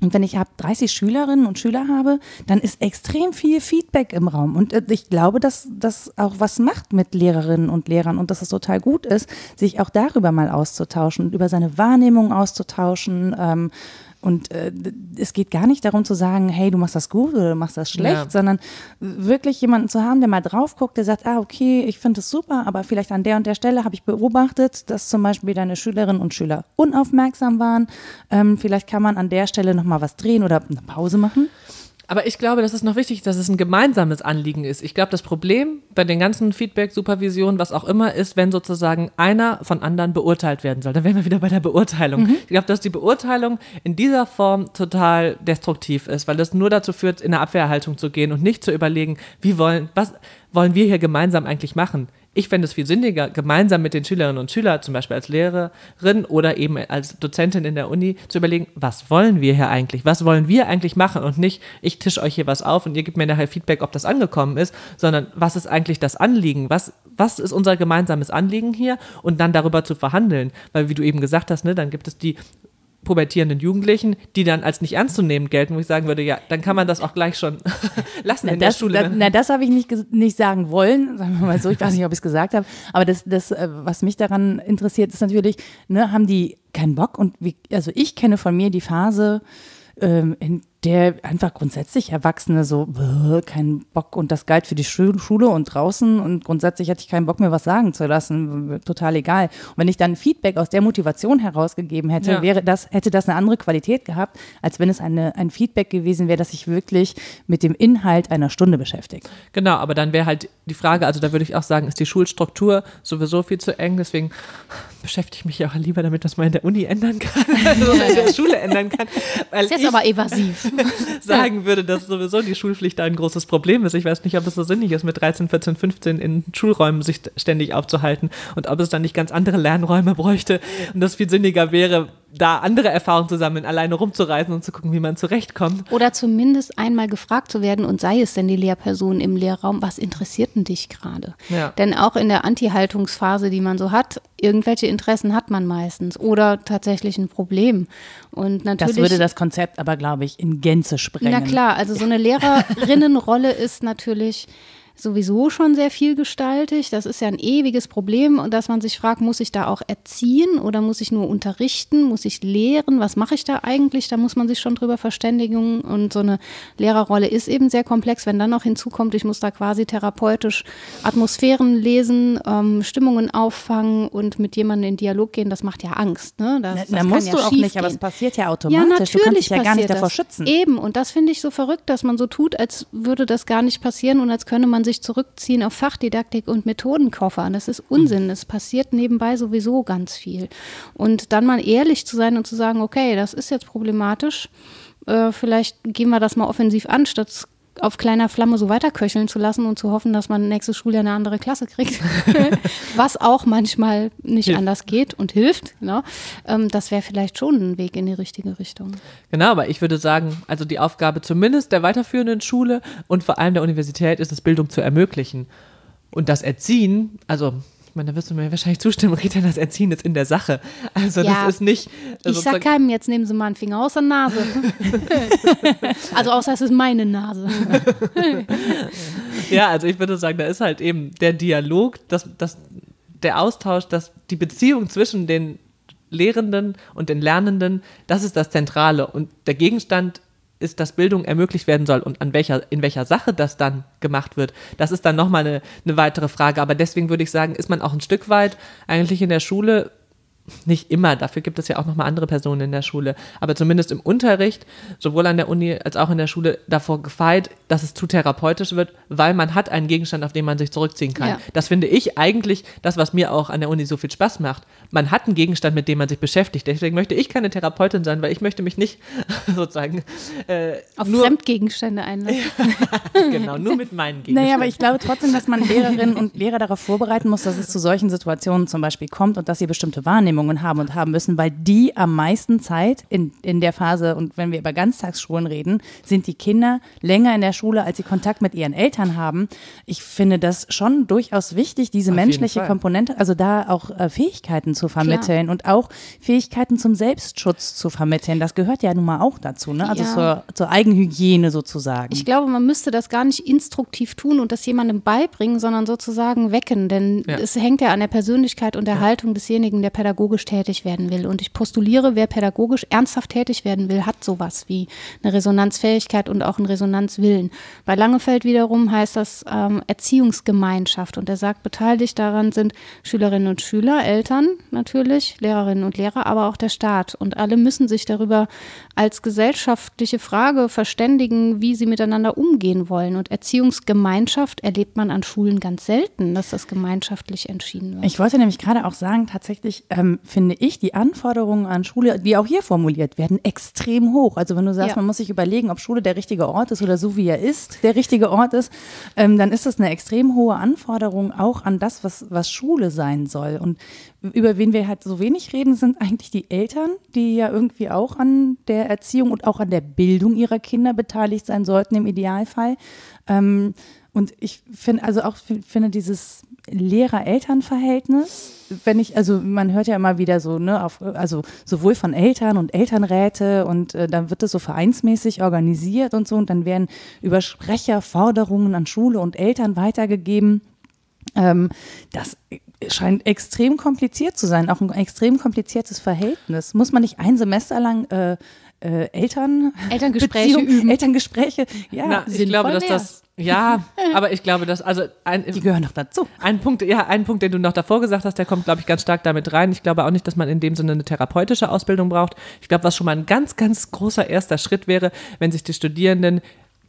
und wenn ich hab 30 Schülerinnen und Schüler habe, dann ist extrem viel Feedback im Raum. Und äh, ich glaube, dass das auch was macht mit Lehrerinnen und Lehrern und dass es total gut ist, sich auch darüber mal auszutauschen über seine Wahrnehmung auszutauschen. Ähm, und äh, es geht gar nicht darum zu sagen, hey, du machst das gut oder du machst das schlecht, Ja. sondern wirklich jemanden zu haben, der mal drauf guckt, der sagt, ah, okay, ich finde es super, aber vielleicht an der und der Stelle habe ich beobachtet, dass zum Beispiel deine Schülerinnen und Schüler unaufmerksam waren. Ähm, vielleicht kann man an der Stelle nochmal was drehen oder eine Pause machen. Aber ich glaube, das ist noch wichtig, dass es ein gemeinsames Anliegen ist. Ich glaube, das Problem bei den ganzen Feedback, Supervision, was auch immer ist, wenn sozusagen einer von anderen beurteilt werden soll. Dann wären wir wieder bei der Beurteilung. Ich glaube, dass die Beurteilung in dieser Form total destruktiv ist, weil das nur dazu führt, in eine Abwehrhaltung zu gehen und nicht zu überlegen, wie wollen, was wollen wir hier gemeinsam eigentlich machen? Ich fände es viel sinniger, gemeinsam mit den Schülerinnen und Schülern, zum Beispiel als Lehrerin oder eben als Dozentin in der Uni, zu überlegen, was wollen wir hier eigentlich? Was wollen wir eigentlich machen? Und nicht, ich tisch euch hier was auf und ihr gebt mir nachher Feedback, ob das angekommen ist, sondern was ist eigentlich das Anliegen? Was, was ist unser gemeinsames Anliegen hier? Und dann darüber zu verhandeln. Weil, wie du eben gesagt hast, ne, dann gibt es die pubertierenden Jugendlichen, die dann als nicht ernst zu nehmen gelten, wo ich sagen würde, ja, dann kann man das auch gleich schon lassen in der das, Schule. Da, na, das habe ich nicht, nicht sagen wollen, sagen wir mal so. Ich weiß nicht, ob ich es gesagt habe. Aber das, das, äh, was mich daran interessiert, ist natürlich, ne, haben die keinen Bock? Und wie, also ich kenne von mir die Phase, ähm, in der einfach grundsätzlich Erwachsene so, "Bäh, keinen Bock und das galt für die Schu- Schule und draußen und grundsätzlich hatte ich keinen Bock, mir was sagen zu lassen, total egal. Und wenn ich dann Feedback aus der Motivation herausgegeben hätte, Ja. wäre das, hätte das eine andere Qualität gehabt, als wenn es eine, ein Feedback gewesen wäre, das sich wirklich mit dem Inhalt einer Stunde beschäftigt. Genau, aber dann wäre halt die Frage, also da würde ich auch sagen, ist die Schulstruktur sowieso viel zu eng, deswegen beschäftige ich mich ja auch lieber damit, dass man in der Uni ändern kann, also in der Schule ändern kann, weil ist jetzt ich aber evasiv. sagen würde, dass sowieso die Schulpflicht da ein großes Problem ist. Ich weiß nicht, ob es so sinnig ist, mit 13, 14, 15 in Schulräumen sich ständig aufzuhalten und ob es dann nicht ganz andere Lernräume bräuchte und das viel sinniger wäre, da andere Erfahrungen zu sammeln, alleine rumzureisen und zu gucken, wie man zurechtkommt. Oder zumindest einmal gefragt zu werden und sei es denn die Lehrperson im Lehrraum, was interessiert denn dich gerade? Ja. Denn auch in der Anti-Haltungsphase, die man so hat, irgendwelche Interessen hat man meistens oder tatsächlich ein Problem. Und natürlich. Das würde das Konzept aber, glaube ich, in Gänze sprengen. Na klar, also so eine Lehrerinnenrolle ist natürlich sowieso schon sehr vielgestaltig. Das ist ja ein ewiges Problem und dass man sich fragt, muss ich da auch erziehen oder muss ich nur unterrichten, muss ich lehren, was mache ich da eigentlich? Da muss man sich schon drüber verständigen und so eine Lehrerrolle ist eben sehr komplex. Wenn dann noch hinzukommt, ich muss da quasi therapeutisch Atmosphären lesen, ähm, Stimmungen auffangen und mit jemandem in Dialog gehen, das macht ja Angst. Ne? Das, Na, das na, musst ja du auch nicht, aber es gehen. passiert ja Ja, automatisch. natürlich du kannst dich ja gar nicht davor das. schützen. Eben, und das finde ich so verrückt, dass man so tut, als würde das gar nicht passieren und als könne man sich zurückziehen auf Fachdidaktik und Methodenkoffer. Das ist Unsinn. Es passiert nebenbei sowieso ganz viel. Und dann mal ehrlich zu sein und zu sagen, okay, das ist jetzt problematisch. Äh, vielleicht gehen wir das mal offensiv an, statt auf kleiner Flamme so weiterköcheln zu lassen und zu hoffen, dass man nächstes Schuljahr eine andere Klasse kriegt. Was auch manchmal nicht Hilft. anders geht und hilft. Genau. Ähm, das wäre vielleicht schon ein Weg in die richtige Richtung. Genau, aber ich würde sagen, also die Aufgabe zumindest der weiterführenden Schule und vor allem der Universität ist es, Bildung zu ermöglichen. Und das Erziehen, also, meine, da wirst du mir wahrscheinlich zustimmen, Rita, das Erziehen ist in der Sache. Also Ja, das ist nicht. Ich sag keinem, jetzt nehmen Sie mal einen Finger aus der Nase. also außer es ist meine Nase. Ja, also ich würde sagen, da ist halt eben der Dialog, das, das, der Austausch, das, die Beziehung zwischen den Lehrenden und den Lernenden, das ist das Zentrale. Und der Gegenstand ist, dass Bildung ermöglicht werden soll und an welcher, in welcher Sache das dann gemacht wird, das ist dann nochmal eine, eine weitere Frage. Aber deswegen würde ich sagen, ist man auch ein Stück weit eigentlich in der Schule nicht immer, dafür gibt es ja auch nochmal andere Personen in der Schule, aber zumindest im Unterricht, sowohl an der Uni als auch in der Schule, davor gefeit, dass es zu therapeutisch wird, weil man hat einen Gegenstand, auf den man sich zurückziehen kann. Ja. Das finde ich eigentlich das, was mir auch an der Uni so viel Spaß macht. Man hat einen Gegenstand, mit dem man sich beschäftigt. Deswegen möchte ich keine Therapeutin sein, weil ich möchte mich nicht sozusagen äh, auf nur, Fremdgegenstände einlassen. genau, nur mit meinen Gegenständen. Naja, aber ich glaube trotzdem, dass man Lehrerinnen und Lehrer darauf vorbereiten muss, dass es zu solchen Situationen zum Beispiel kommt und dass sie bestimmte Wahrnehmungen Wahrnehmungen haben und haben müssen, weil die am meisten Zeit in, in der Phase, und wenn wir über Ganztagsschulen reden, sind die Kinder länger in der Schule, als sie Kontakt mit ihren Eltern haben. Ich finde das schon durchaus wichtig, diese Auf menschliche Komponente, also da auch äh, Fähigkeiten zu vermitteln Klar. und auch Fähigkeiten zum Selbstschutz zu vermitteln. Das gehört ja nun mal auch dazu, ne? also ja. zur, zur Eigenhygiene sozusagen. Ich glaube, man müsste das gar nicht instruktiv tun und das jemandem beibringen, sondern sozusagen wecken, denn ja. es hängt ja an der Persönlichkeit und der ja. Haltung desjenigen, der pädagogisch pädagogisch tätig werden will. Und ich postuliere, wer pädagogisch ernsthaft tätig werden will, hat sowas wie eine Resonanzfähigkeit und auch einen Resonanzwillen. Bei Langefeld wiederum heißt das ähm, Erziehungsgemeinschaft. Und er sagt, beteiligt daran sind Schülerinnen und Schüler, Eltern natürlich, Lehrerinnen und Lehrer, aber auch der Staat. Und alle müssen sich darüber als gesellschaftliche Frage verständigen, wie sie miteinander umgehen wollen. Und Erziehungsgemeinschaft erlebt man an Schulen ganz selten, dass das gemeinschaftlich entschieden wird. Ich wollte nämlich gerade auch sagen, tatsächlich ähm, finde ich, die Anforderungen an Schule, die auch hier formuliert werden, extrem hoch. Also wenn du sagst, ja. man muss sich überlegen, ob Schule der richtige Ort ist oder so wie er ist, der richtige Ort ist, ähm, dann ist das eine extrem hohe Anforderung auch an das, was, was Schule sein soll. Und über wen wir halt so wenig reden, sind eigentlich die Eltern, die ja irgendwie auch an der Erziehung und auch an der Bildung ihrer Kinder beteiligt sein sollten im Idealfall. Ähm, und ich finde also auch finde dieses Lehrer-Eltern-Verhältnis, wenn ich, also man hört ja immer wieder so, ne, auf, also sowohl von Eltern und Elternräte und äh, dann wird das so vereinsmäßig organisiert und so und dann werden über Sprecher Forderungen an Schule und Eltern weitergegeben. Ähm, das scheint extrem kompliziert zu sein, auch ein extrem kompliziertes Verhältnis. Muss man nicht ein Semester lang äh, äh, Eltern Elterngespräche üben. Elterngespräche, ja. Na, ich glaube, dass das ja, aber ich glaube, dass also ein, die gehören noch dazu. Ein Punkt, ja, ein Punkt, den du noch davor gesagt hast, der kommt, glaube ich, ganz stark damit rein. Ich glaube auch nicht, dass man in dem Sinne eine therapeutische Ausbildung braucht. Ich glaube, was schon mal ein ganz, ganz großer erster Schritt wäre, wenn sich die Studierenden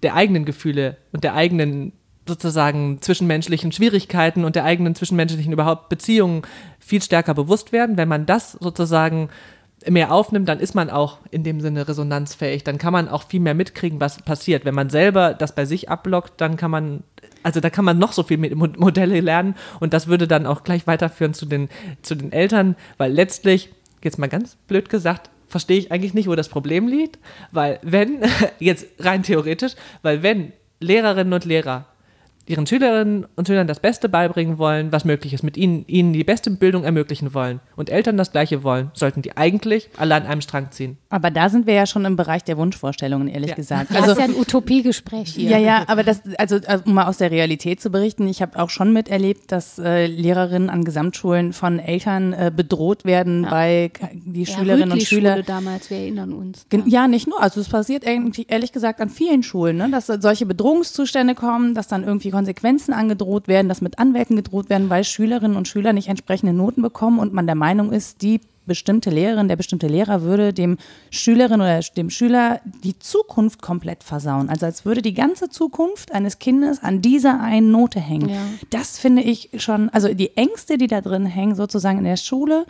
der eigenen Gefühle und der eigenen sozusagen zwischenmenschlichen Schwierigkeiten und der eigenen zwischenmenschlichen überhaupt Beziehungen viel stärker bewusst werden, wenn man das sozusagen mehr aufnimmt, dann ist man auch in dem Sinne resonanzfähig. Dann kann man auch viel mehr mitkriegen, was passiert. Wenn man selber das bei sich abblockt, dann kann man, also da kann man noch so viel mit Modelle lernen und das würde dann auch gleich weiterführen zu den, zu den Eltern, weil letztlich, jetzt mal ganz blöd gesagt, verstehe ich eigentlich nicht, wo das Problem liegt, weil wenn, jetzt rein theoretisch, weil wenn Lehrerinnen und Lehrer ihren Schülerinnen und Schülern das Beste beibringen wollen, was möglich ist, mit ihnen, ihnen die beste Bildung ermöglichen wollen und Eltern das Gleiche wollen, sollten die eigentlich alle an einem Strang ziehen. Aber da sind wir ja schon im Bereich der Wunschvorstellungen, ehrlich ja. gesagt. Also, das ist ja ein Utopiegespräch hier. Ja, ja, aber das, also äh, um mal aus der Realität zu berichten, ich habe auch schon miterlebt, dass äh, Lehrerinnen an Gesamtschulen von Eltern äh, bedroht werden, ja. weil die ja, Schülerinnen und Schüler. damals, wir erinnern uns. Ja. ja, nicht nur. Also es passiert eigentlich, ehrlich gesagt an vielen Schulen, ne, dass solche Bedrohungszustände kommen, dass dann irgendwie Konsequenzen angedroht werden, dass mit Anwälten gedroht werden, weil Schülerinnen und Schüler nicht entsprechende Noten bekommen und man der Meinung ist, die bestimmte Lehrerin, der bestimmte Lehrer würde dem Schülerin oder dem Schüler die Zukunft komplett versauen. Also als würde die ganze Zukunft eines Kindes an dieser einen Note hängen. Ja. Das finde ich schon, also die Ängste, die da drin hängen, sozusagen in der Schule,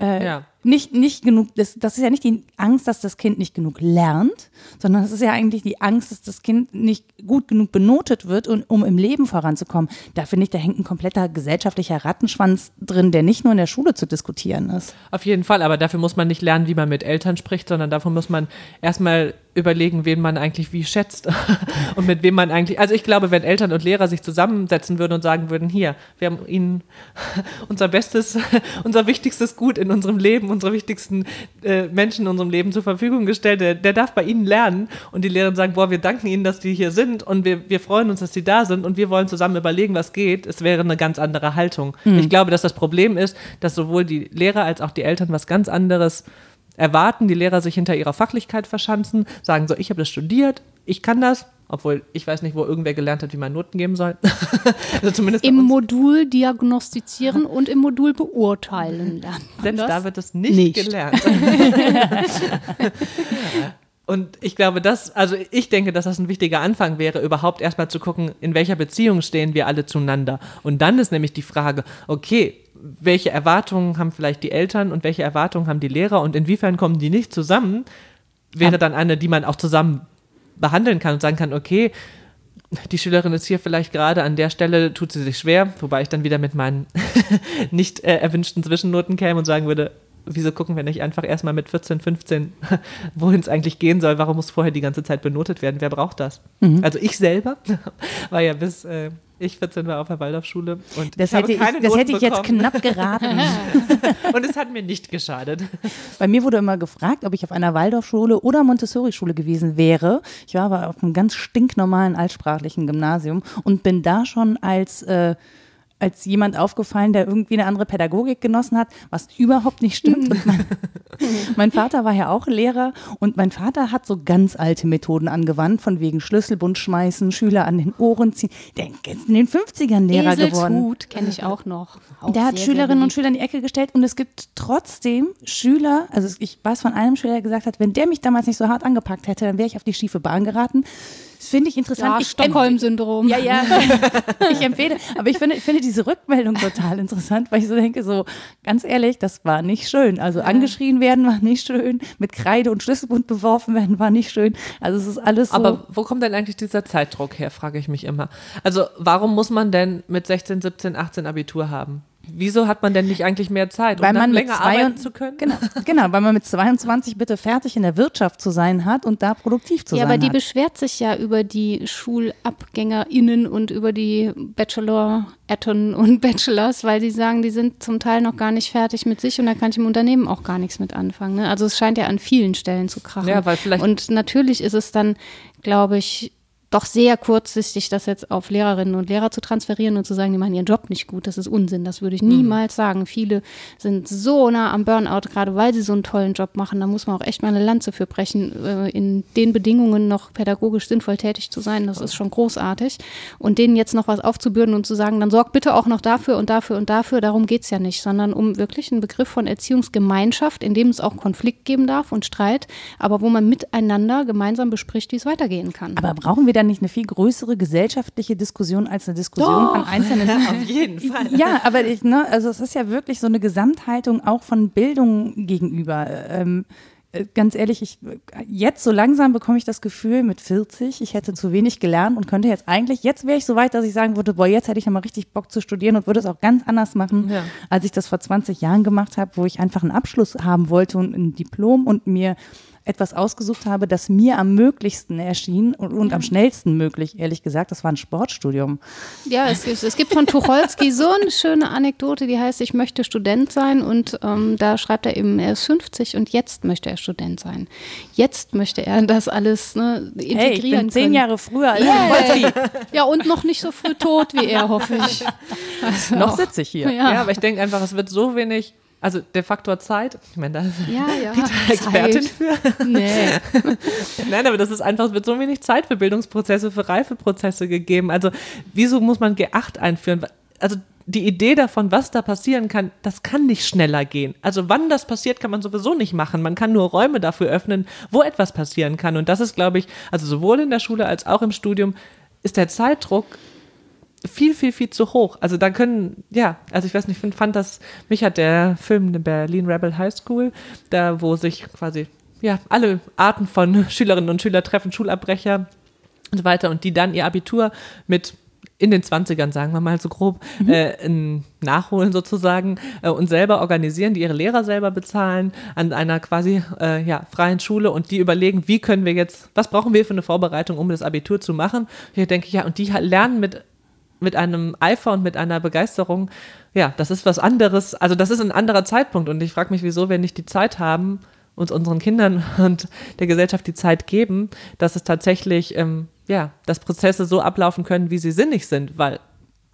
äh, ja nicht, nicht genug, das, das ist ja nicht die Angst, dass das Kind nicht genug lernt, sondern es ist ja eigentlich die Angst, dass das Kind nicht gut genug benotet wird, und, um im Leben voranzukommen. Da finde ich, da hängt ein kompletter gesellschaftlicher Rattenschwanz drin, der nicht nur in der Schule zu diskutieren ist. Auf jeden Fall, aber dafür muss man nicht lernen, wie man mit Eltern spricht, sondern dafür muss man erstmal überlegen, wen man eigentlich wie schätzt und mit wem man eigentlich. Also ich glaube, wenn Eltern und Lehrer sich zusammensetzen würden und sagen würden, hier, wir haben ihnen unser bestes, unser wichtigstes Gut in unserem Leben unsere wichtigsten äh, Menschen in unserem Leben zur Verfügung gestellt. Der, der, darf bei Ihnen lernen. Und die Lehrer sagen, boah, wir danken Ihnen, dass die hier sind und wir, wir freuen uns, dass Sie da sind und wir wollen zusammen überlegen, was geht. Es wäre eine ganz andere Haltung. Mhm. Ich glaube, dass das Problem ist, dass sowohl die Lehrer als auch die Eltern was ganz anderes erwarten, die Lehrer sich hinter ihrer Fachlichkeit verschanzen, sagen so, ich habe das studiert, ich kann das, obwohl ich weiß nicht, wo irgendwer gelernt hat, wie man Noten geben soll. also zumindest Im Modul diagnostizieren und im Modul beurteilen. Selbst das? da wird es nicht, nicht. gelernt. Und ich glaube, das, also ich denke, dass das ein wichtiger Anfang wäre, überhaupt erstmal zu gucken, in welcher Beziehung stehen wir alle zueinander. Und dann ist nämlich die Frage, okay, welche Erwartungen haben vielleicht die Eltern und welche Erwartungen haben die Lehrer und inwiefern kommen die nicht zusammen, wäre dann eine, die man auch zusammen behandeln kann und sagen kann, okay, die Schülerin ist hier vielleicht gerade an der Stelle, tut sie sich schwer, wobei ich dann wieder mit meinen nicht äh, erwünschten Zwischennoten käme und sagen würde, wieso gucken wir nicht einfach erstmal mit 14, 15, wohin es eigentlich gehen soll? Warum muss vorher die ganze Zeit benotet werden? Wer braucht das? Mhm. Also ich selber war ja bis äh, ich 14 war auf der Waldorfschule und das hätte ich, das hätte ich jetzt knapp geraten. und es hat mir nicht geschadet. Bei mir wurde immer gefragt, ob ich auf einer Waldorfschule oder Montessori-Schule gewesen wäre. Ich war aber auf einem ganz stinknormalen altsprachlichen Gymnasium und bin da schon als äh, als jemand aufgefallen, der irgendwie eine andere Pädagogik genossen hat, was überhaupt nicht stimmt. Mein, mein, Vater war ja auch Lehrer und mein Vater hat so ganz alte Methoden angewandt, von wegen Schlüsselbund schmeißen, Schüler an den Ohren ziehen. Der ist in den 50ern Lehrer Eselshut, geworden. kenne ich auch noch. Auch der hat Schülerinnen und Schüler in die Ecke gestellt und es gibt trotzdem Schüler, also ich weiß von einem Schüler, der gesagt hat, wenn der mich damals nicht so hart angepackt hätte, dann wäre ich auf die schiefe Bahn geraten. Das finde ich interessant. Ja, Stockholm-Syndrom. Ja, ja. ich empfehle. Aber ich finde, ich finde diese Rückmeldung total interessant, weil ich so denke, so ganz ehrlich, das war nicht schön. Also angeschrien werden war nicht schön, mit Kreide und Schlüsselbund beworfen werden war nicht schön. Also es ist alles so. Aber wo kommt denn eigentlich dieser Zeitdruck her, frage ich mich immer. Also warum muss man denn mit 16, 17, 18 Abitur haben? Wieso hat man denn nicht eigentlich mehr Zeit, um weil man länger arbeiten zu können? Genau, genau, weil man mit 22 bitte fertig in der Wirtschaft zu sein hat und da produktiv zu ja, sein hat. Ja, aber die hat. beschwert sich ja über die SchulabgängerInnen und über die Bachelor-Etten und Bachelors, weil die sagen, die sind zum Teil noch gar nicht fertig mit sich und da kann ich im Unternehmen auch gar nichts mit anfangen. Ne? Also es scheint ja an vielen Stellen zu krachen. Ja, weil vielleicht und natürlich ist es dann, glaube ich, doch sehr kurzsichtig, das jetzt auf Lehrerinnen und Lehrer zu transferieren und zu sagen, die machen ihren Job nicht gut. Das ist Unsinn. Das würde ich niemals mhm. sagen. Viele sind so nah am Burnout, gerade weil sie so einen tollen Job machen. Da muss man auch echt mal eine Lanze für brechen, äh, in den Bedingungen noch pädagogisch sinnvoll tätig zu sein. Das ist schon großartig. Und denen jetzt noch was aufzubürden und zu sagen, dann sorg bitte auch noch dafür und dafür und dafür, darum geht es ja nicht, sondern um wirklich einen Begriff von Erziehungsgemeinschaft, in dem es auch Konflikt geben darf und Streit, aber wo man miteinander gemeinsam bespricht, wie es weitergehen kann. Aber brauchen wir dann nicht eine viel größere gesellschaftliche Diskussion als eine Diskussion Doch. an einzelnen. Auf jeden Fall. Ja, aber ich, ne, also es ist ja wirklich so eine Gesamthaltung auch von Bildung gegenüber. Ähm, äh, ganz ehrlich, ich, jetzt so langsam bekomme ich das Gefühl mit 40, ich hätte zu wenig gelernt und könnte jetzt eigentlich, jetzt wäre ich so weit, dass ich sagen würde, boah, jetzt hätte ich nochmal richtig Bock zu studieren und würde es auch ganz anders machen, ja. als ich das vor 20 Jahren gemacht habe, wo ich einfach einen Abschluss haben wollte und ein Diplom und mir etwas ausgesucht habe, das mir am möglichsten erschien und, und am schnellsten möglich, ehrlich gesagt. Das war ein Sportstudium. Ja, es, es gibt von Tucholsky so eine schöne Anekdote, die heißt, ich möchte Student sein und ähm, da schreibt er eben, er ist 50 und jetzt möchte er Student sein. Jetzt möchte er das alles ne, integrieren hey, ich bin können. zehn Jahre früher als yeah. Ja, und noch nicht so früh tot wie er, hoffe ich. Also noch sitze ich hier. Ja. ja, aber ich denke einfach, es wird so wenig also der Faktor Zeit, ich meine, da ist ja, ja, Expertin für. Nee. Nein, aber das ist einfach, es wird so wenig Zeit für Bildungsprozesse, für Reifeprozesse gegeben. Also wieso muss man G8 einführen? Also die Idee davon, was da passieren kann, das kann nicht schneller gehen. Also wann das passiert, kann man sowieso nicht machen. Man kann nur Räume dafür öffnen, wo etwas passieren kann. Und das ist, glaube ich, also sowohl in der Schule als auch im Studium, ist der Zeitdruck viel, viel, viel zu hoch. Also da können, ja, also ich weiß nicht, ich fand das, mich hat der Film der Berlin Rebel High School, da wo sich quasi, ja, alle Arten von Schülerinnen und Schüler treffen, Schulabbrecher und so weiter und die dann ihr Abitur mit in den 20ern, sagen wir mal so grob, mhm. äh, nachholen sozusagen äh, und selber organisieren, die ihre Lehrer selber bezahlen an einer quasi äh, ja, freien Schule und die überlegen, wie können wir jetzt, was brauchen wir für eine Vorbereitung, um das Abitur zu machen. Hier denke ich, ja, und die lernen mit mit einem Eifer und mit einer Begeisterung, ja, das ist was anderes. Also das ist ein anderer Zeitpunkt. Und ich frage mich, wieso wir nicht die Zeit haben, uns unseren Kindern und der Gesellschaft die Zeit geben, dass es tatsächlich, ähm, ja, dass Prozesse so ablaufen können, wie sie sinnig sind, weil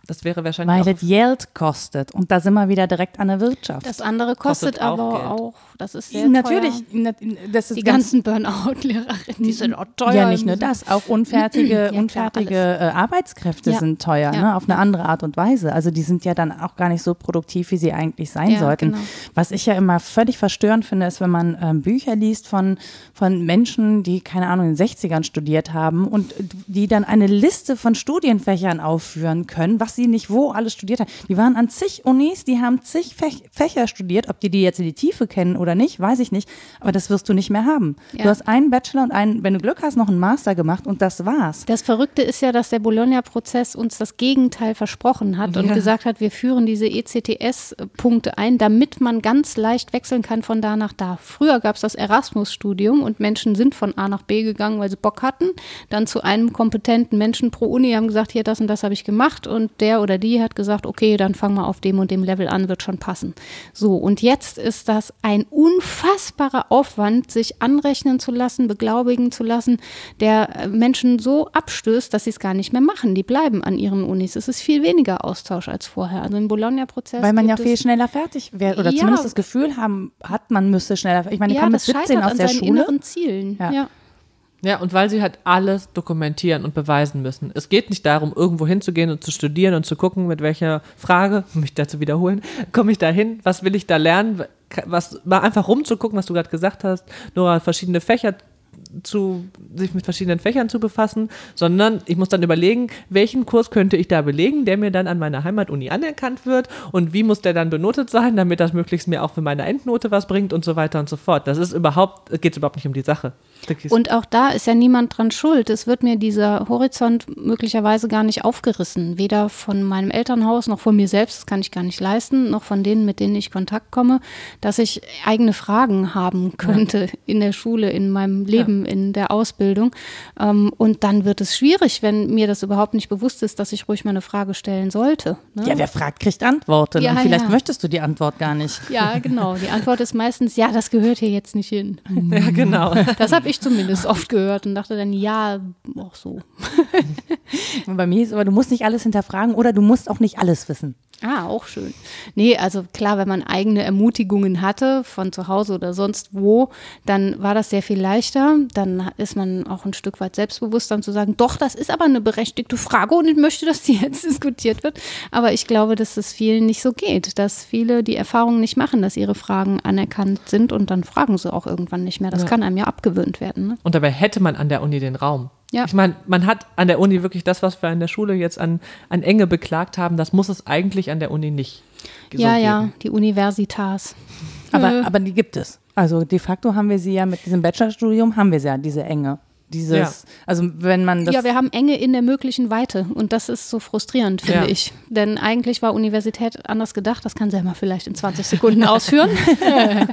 Das wäre wahrscheinlich Weil auch das Geld kostet. Und da sind wir wieder direkt an der Wirtschaft. Das andere kostet, Kostet auch aber Geld. auch, das ist sehr Natürlich, teuer. das ist Die ganz ganzen Burnout-Lehrerinnen, die sind auch teuer. Ja, nicht nur das, auch unfertige, Ja, klar, unfertige äh, Arbeitskräfte Ja. sind teuer, Ja. ne, auf eine andere Art und Weise. Also die sind ja dann auch gar nicht so produktiv, wie sie eigentlich sein Ja, sollten. genau. Was ich ja immer völlig verstörend finde, ist, wenn man ähm, Bücher liest von, von Menschen, die, keine Ahnung, in den 60ern studiert haben und die dann eine Liste von Studienfächern aufführen können, was sie nicht wo alles studiert haben. Die waren an zig Unis, die haben zig Fäch Fächer studiert, ob die die jetzt in die Tiefe kennen oder nicht, weiß ich nicht, aber das wirst du nicht mehr haben. Ja. Du hast einen Bachelor und einen, wenn du Glück hast, noch einen Master gemacht und das war's. Das Verrückte ist ja, dass der Bologna-Prozess uns das Gegenteil versprochen hat und Ja. gesagt hat, wir führen diese ECTS-Punkte ein, damit man ganz leicht wechseln kann von da nach da. Früher gab es das Erasmus-Studium und Menschen sind von A nach B gegangen, weil sie Bock hatten. Dann zu einem kompetenten Menschen pro Uni haben gesagt, hier, das und das habe ich gemacht und der oder die hat gesagt, okay, dann fang mal auf dem und dem Level an, wird schon passen. So, und jetzt ist das ein unfassbarer Aufwand, sich anrechnen zu lassen, beglaubigen zu lassen, der äh, Menschen so abstößt, dass sie es gar nicht mehr machen. Die bleiben an ihren Unis. Es ist viel weniger Austausch als vorher. Also im Bologna-Prozess. Weil man ja viel schneller fertig wird oder Ja. zumindest das Gefühl haben, hat, man müsste schneller. Ich meine, ich ja, kam mit das 17 scheitert aus an der seinen Schule. inneren Zielen. Ja. Ja. Ja, und weil sie halt alles dokumentieren und beweisen müssen. Es geht nicht darum, irgendwo hinzugehen und zu studieren und zu gucken, mit welcher Frage, um mich da zu wiederholen, komme ich da hin, was will ich da lernen, was, mal einfach rumzugucken, was du gerade gesagt hast, nur verschiedene Fächer zu, sich mit verschiedenen Fächern zu befassen, sondern ich muss dann überlegen, welchen Kurs könnte ich da belegen, der mir dann an meiner Heimatuni anerkannt wird und wie muss der dann benotet sein, damit das möglichst mir auch für meine Endnote was bringt und so weiter und so fort. Das ist überhaupt, geht überhaupt nicht um die Sache. Und auch da ist ja niemand dran schuld. Es wird mir dieser Horizont möglicherweise gar nicht aufgerissen. Weder von meinem Elternhaus noch von mir selbst, das kann ich gar nicht leisten, noch von denen, mit denen ich Kontakt komme, dass ich eigene Fragen haben könnte in der Schule, in meinem Leben, in der Ausbildung. Ähm, Und dann wird es schwierig, wenn mir das überhaupt nicht bewusst ist, dass ich ruhig mal eine Frage stellen sollte. ne? Ja, wer fragt, kriegt Antworten. Ja, und vielleicht ja. möchtest du die Antwort gar nicht. Ja, genau. Die Antwort ist meistens, ja, das gehört hier jetzt nicht hin. Ja, genau. Das habe ich zumindest oft gehört und dachte dann, ja, auch so. Bei mir ist aber, du musst nicht alles hinterfragen oder du musst auch nicht alles wissen. Ah, auch schön. Nee, also klar, wenn man eigene Ermutigungen hatte, von zu Hause oder sonst wo, dann war das sehr viel leichter. Dann ist man auch ein Stück weit selbstbewusst, dann zu sagen, doch, das ist aber eine berechtigte Frage und ich möchte, dass die jetzt diskutiert wird. Aber ich glaube, dass es vielen nicht so geht, dass viele die Erfahrung nicht machen, dass ihre Fragen anerkannt sind und dann fragen sie auch irgendwann nicht mehr. Das Ja. kann einem ja abgewöhnt werden. Ne? Und dabei hätte man an der Uni den Raum. Ja. Ich meine, man hat an der Uni wirklich das, was wir an der Schule jetzt an, an Enge beklagt haben, das muss es eigentlich an der Uni nicht so ja, geben. ja, die Universitas. Aber, aber die gibt es. Also de facto haben wir sie ja mit diesem Bachelorstudium, haben wir sie ja, diese Enge. Dieses, Ja. also wenn man das. ja, wir haben Enge in der möglichen Weite und das ist so frustrierend, finde Ja. ich. Denn eigentlich war Universität anders gedacht, das kann Selma vielleicht in 20 Sekunden ausführen.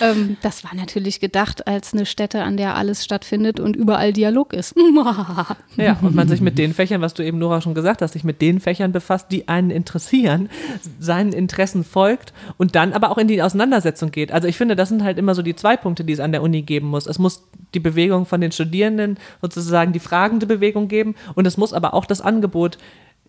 ähm, das war natürlich gedacht als eine Stätte, an der alles stattfindet und überall Dialog ist. Ja, und man sich mit den Fächern, was du eben Nora schon gesagt hast, sich mit den Fächern befasst, die einen interessieren, seinen Interessen folgt und dann aber auch in die Auseinandersetzung geht. Also ich finde, das sind halt immer so die zwei Punkte, die es an der Uni geben muss. Es muss die Bewegung von den Studierenden sozusagen die fragende Bewegung geben. Und es muss aber auch das Angebot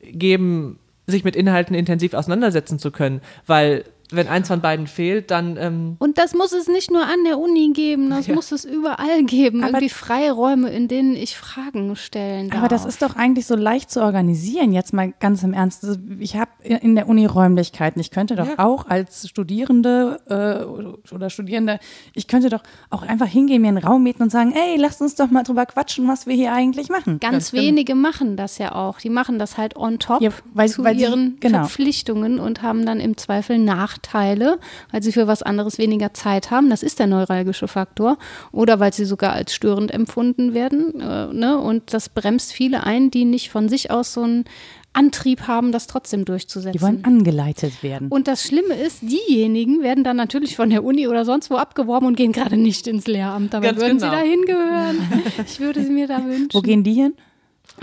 geben, sich mit Inhalten intensiv auseinandersetzen zu können, weil wenn eins von beiden fehlt, dann ähm, Und das muss es nicht nur an der Uni geben, das Ja. muss es überall geben. Aber- Irgendwie Freiräume, in denen ich Fragen stellen darf. Aber das ist doch eigentlich so leicht zu organisieren, jetzt mal ganz im Ernst. Also Ich habe in der Uni Räumlichkeiten. Ich könnte doch Ja. auch als Studierende äh, oder Studierende, ich könnte doch auch einfach hingehen, mir einen Raum mieten und sagen, ey, lasst uns doch mal drüber quatschen, was wir hier eigentlich machen. Ganz wenige machen das ja auch. Die machen das halt on top Ja, weil- zu weil sie- ihren genau. Verpflichtungen und haben dann im Zweifel Nachteile, weil sie für was anderes weniger Zeit haben. Das ist der neuralgische Faktor. Oder weil sie sogar als störend empfunden werden. Äh, ne? Und das bremst viele ein, die nicht von sich aus so einen Antrieb haben, das trotzdem durchzusetzen. Die wollen angeleitet werden. und das Schlimme ist, diejenigen werden dann natürlich von der Uni oder sonst wo abgeworben und gehen gerade nicht ins Lehramt. Dabei Ganz würden genau. sie da hingehören. Ich würde sie mir da wünschen. Wo gehen die hin?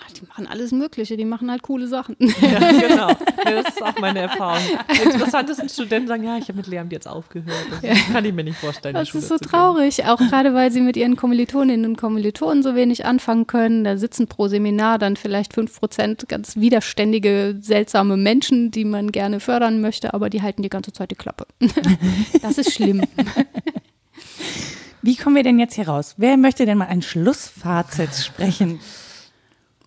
Ach, Die machen alles Mögliche, die machen halt coole Sachen. ja, genau. Das, ist auch meine Erfahrung. Die interessantesten Studenten sagen, ja, ich habe mit Lehramt jetzt aufgehört. Das kann ich mir nicht vorstellen. Das ist so traurig, auch gerade weil sie mit ihren Kommilitoninnen und Kommilitonen so wenig anfangen können. Da sitzen pro Seminar dann vielleicht fünf Prozent ganz widerständige, seltsame Menschen, die man gerne fördern möchte, aber die halten die ganze Zeit die Klappe. Das ist schlimm. Wie kommen wir denn jetzt hier raus? Wer möchte denn mal ein Schlussfazit sprechen?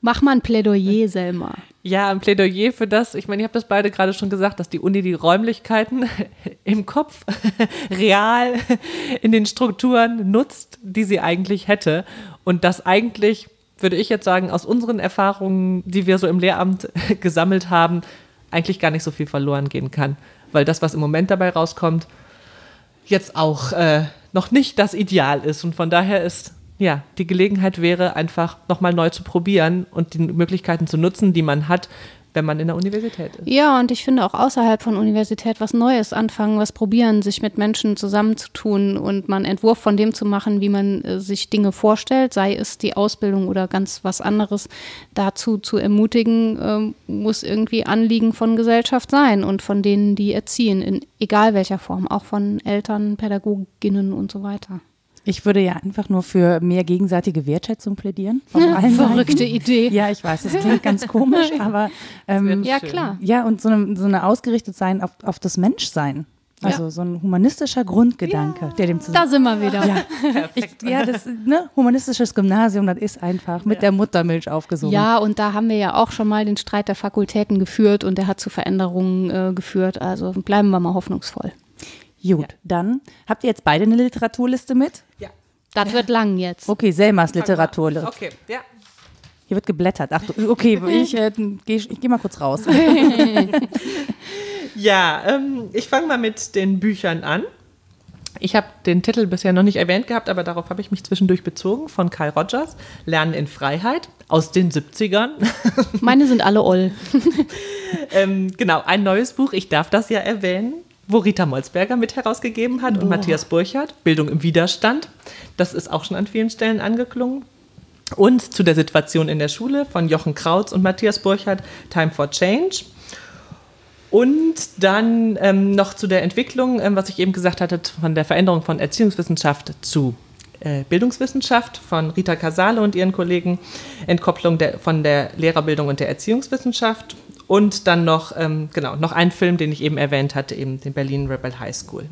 Mach mal ein Plädoyer, Selma. Ja, ein Plädoyer für das, ich meine, ihr habt das beide gerade schon gesagt, dass die Uni die Räumlichkeiten im Kopf real in den Strukturen nutzt, die sie eigentlich hätte. Und das eigentlich, würde ich jetzt sagen, aus unseren Erfahrungen, die wir so im Lehramt gesammelt haben, eigentlich gar nicht so viel verloren gehen kann. Weil das, was im Moment dabei rauskommt, jetzt auch äh, noch nicht das Ideal ist. Und von daher ist, ja, die Gelegenheit wäre einfach nochmal neu zu probieren und die Möglichkeiten zu nutzen, die man hat, wenn man in der Universität ist. Ja, und ich finde auch außerhalb von Universität was Neues anfangen, was probieren, sich mit Menschen zusammenzutun und mal Entwurf von dem zu machen, wie man äh, sich Dinge vorstellt, sei es die Ausbildung oder ganz was anderes, dazu zu ermutigen, ähm, muss irgendwie Anliegen von Gesellschaft sein und von denen, die erziehen, in egal welcher Form, auch von Eltern, Pädagoginnen und so weiter. Ich würde ja einfach nur für mehr gegenseitige Wertschätzung plädieren. Verrückte Seiten. Idee. Ja, ich weiß, das klingt ganz komisch, aber ähm, Ja, Schön. klar. ja, und so eine, so eine ausgerichtet sein auf, auf das Menschsein. Also so ein humanistischer Grundgedanke, der dem Da zusammen. sind wir wieder. Ja, ich, ja, das ne, humanistisches Gymnasium, das ist einfach mit der Muttermilch aufgesogen. Ja, und da haben wir ja auch schon mal den Streit der Fakultäten geführt und der hat zu Veränderungen äh, geführt. Also bleiben wir mal hoffnungsvoll. Gut, dann habt ihr jetzt beide eine Literaturliste mit? Ja. Das wird lang jetzt. Okay, Selmas Literaturliste. Okay, ja. Hier wird geblättert. Ach, du- okay, ich äh, gehe ich geh mal kurz raus. Ja, ähm, ich fange mal mit den Büchern an. Ich habe den Titel bisher noch nicht erwähnt gehabt, aber darauf habe ich mich zwischendurch bezogen von Carl Rogers, Lernen in Freiheit aus den 70ern. Meine sind alle oll. ähm, genau, ein neues Buch, ich darf das ja erwähnen, wo Rita Molzberger mit herausgegeben hat und Matthias Burchardt, Bildung im Widerstand. Das ist auch schon an vielen Stellen angeklungen. Und zu der Situation in der Schule von Jochen Krautz und Matthias Burchardt, Time for Change. Und dann ähm, noch zu der Entwicklung, ähm, was ich eben gesagt hatte, von der Veränderung von Erziehungswissenschaft zu äh, Bildungswissenschaft von Rita Casale und ihren Kollegen, Entkopplung der, von der Lehrerbildung und der Erziehungswissenschaft. Und dann noch, ähm, genau, noch ein Film, den ich eben erwähnt hatte, eben den Berlin Rebel High School.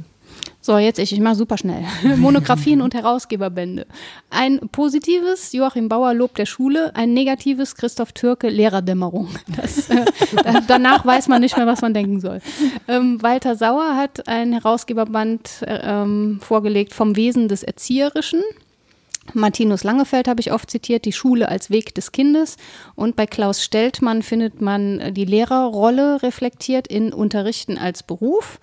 So, jetzt ich, ich mache super schnell. Monografien und Herausgeberbände. Ein positives Joachim Bauer Lob der Schule, ein negatives Christoph Türke Lehrerdämmerung. Das, äh, da, danach weiß man nicht mehr, was man denken soll. Ähm, Walter Sauer hat ein Herausgeberband äh, ähm, vorgelegt vom Wesen des Erzieherischen. Martinus Langefeld habe ich oft zitiert, die Schule als Weg des Kindes. Und bei Klaus Steltmann findet man äh, die Lehrerrolle reflektiert in Unterrichten als Beruf.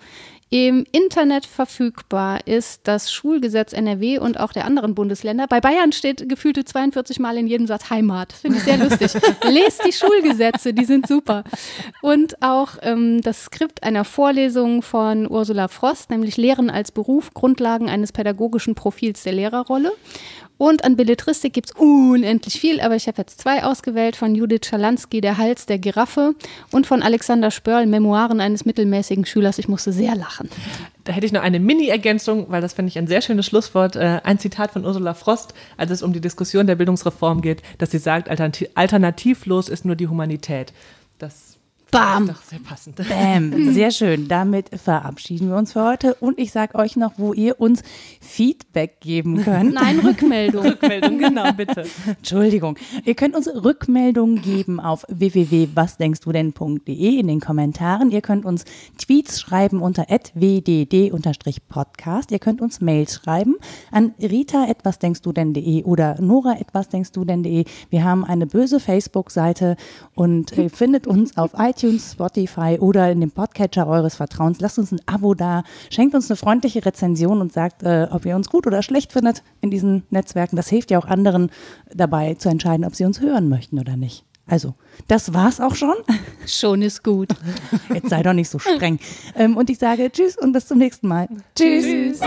Im Internet verfügbar ist das Schulgesetz NRW und auch der anderen Bundesländer. Bei Bayern steht gefühlte 42 Mal in jedem Satz Heimat. Finde ich sehr lustig. Lest die Schulgesetze, die sind super. Und auch ähm, das Skript einer Vorlesung von Ursula Frost, nämlich Lehren als Beruf, Grundlagen eines pädagogischen Profils der Lehrerrolle. Und an Belletristik gibt es unendlich viel, aber ich habe jetzt zwei ausgewählt von Judith Schalansky, Der Hals der Giraffe und von Alexander Spörl, Memoiren eines mittelmäßigen Schülers. Ich musste sehr lachen. Da hätte ich noch eine Mini-Ergänzung, weil das finde ich ein sehr schönes Schlusswort. Äh, ein Zitat von Ursula Frost, als es um die Diskussion der Bildungsreform geht, dass sie sagt, alternati- alternativlos ist nur die Humanität. Das Bam! doch sehr passend. Bam, sehr schön. Damit verabschieden wir uns für heute und ich sage euch noch, wo ihr uns Feedback geben könnt. Nein, Rückmeldung. Rückmeldung, genau, bitte. Entschuldigung. Ihr könnt uns Rückmeldungen geben auf www.wasdenkstudenn.de in den Kommentaren. Ihr könnt uns Tweets schreiben unter wdd-podcast. Ihr könnt uns Mails schreiben an rita.wasdenkstudenn.de oder nora.wasdenkstudenn.de. Wir haben eine böse Facebook-Seite und ihr findet uns auf iTunes, Spotify oder in dem Podcatcher eures Vertrauens. Lasst uns ein Abo da, schenkt uns eine freundliche Rezension und sagt, äh, ob ihr uns gut oder schlecht findet in diesen Netzwerken. Das hilft ja auch anderen dabei zu entscheiden, ob sie uns hören möchten oder nicht. Also, das war's auch schon. Schon ist gut. Jetzt sei doch nicht so streng. Ähm, und ich sage Tschüss und bis zum nächsten Mal. Tschüss. Tschüss.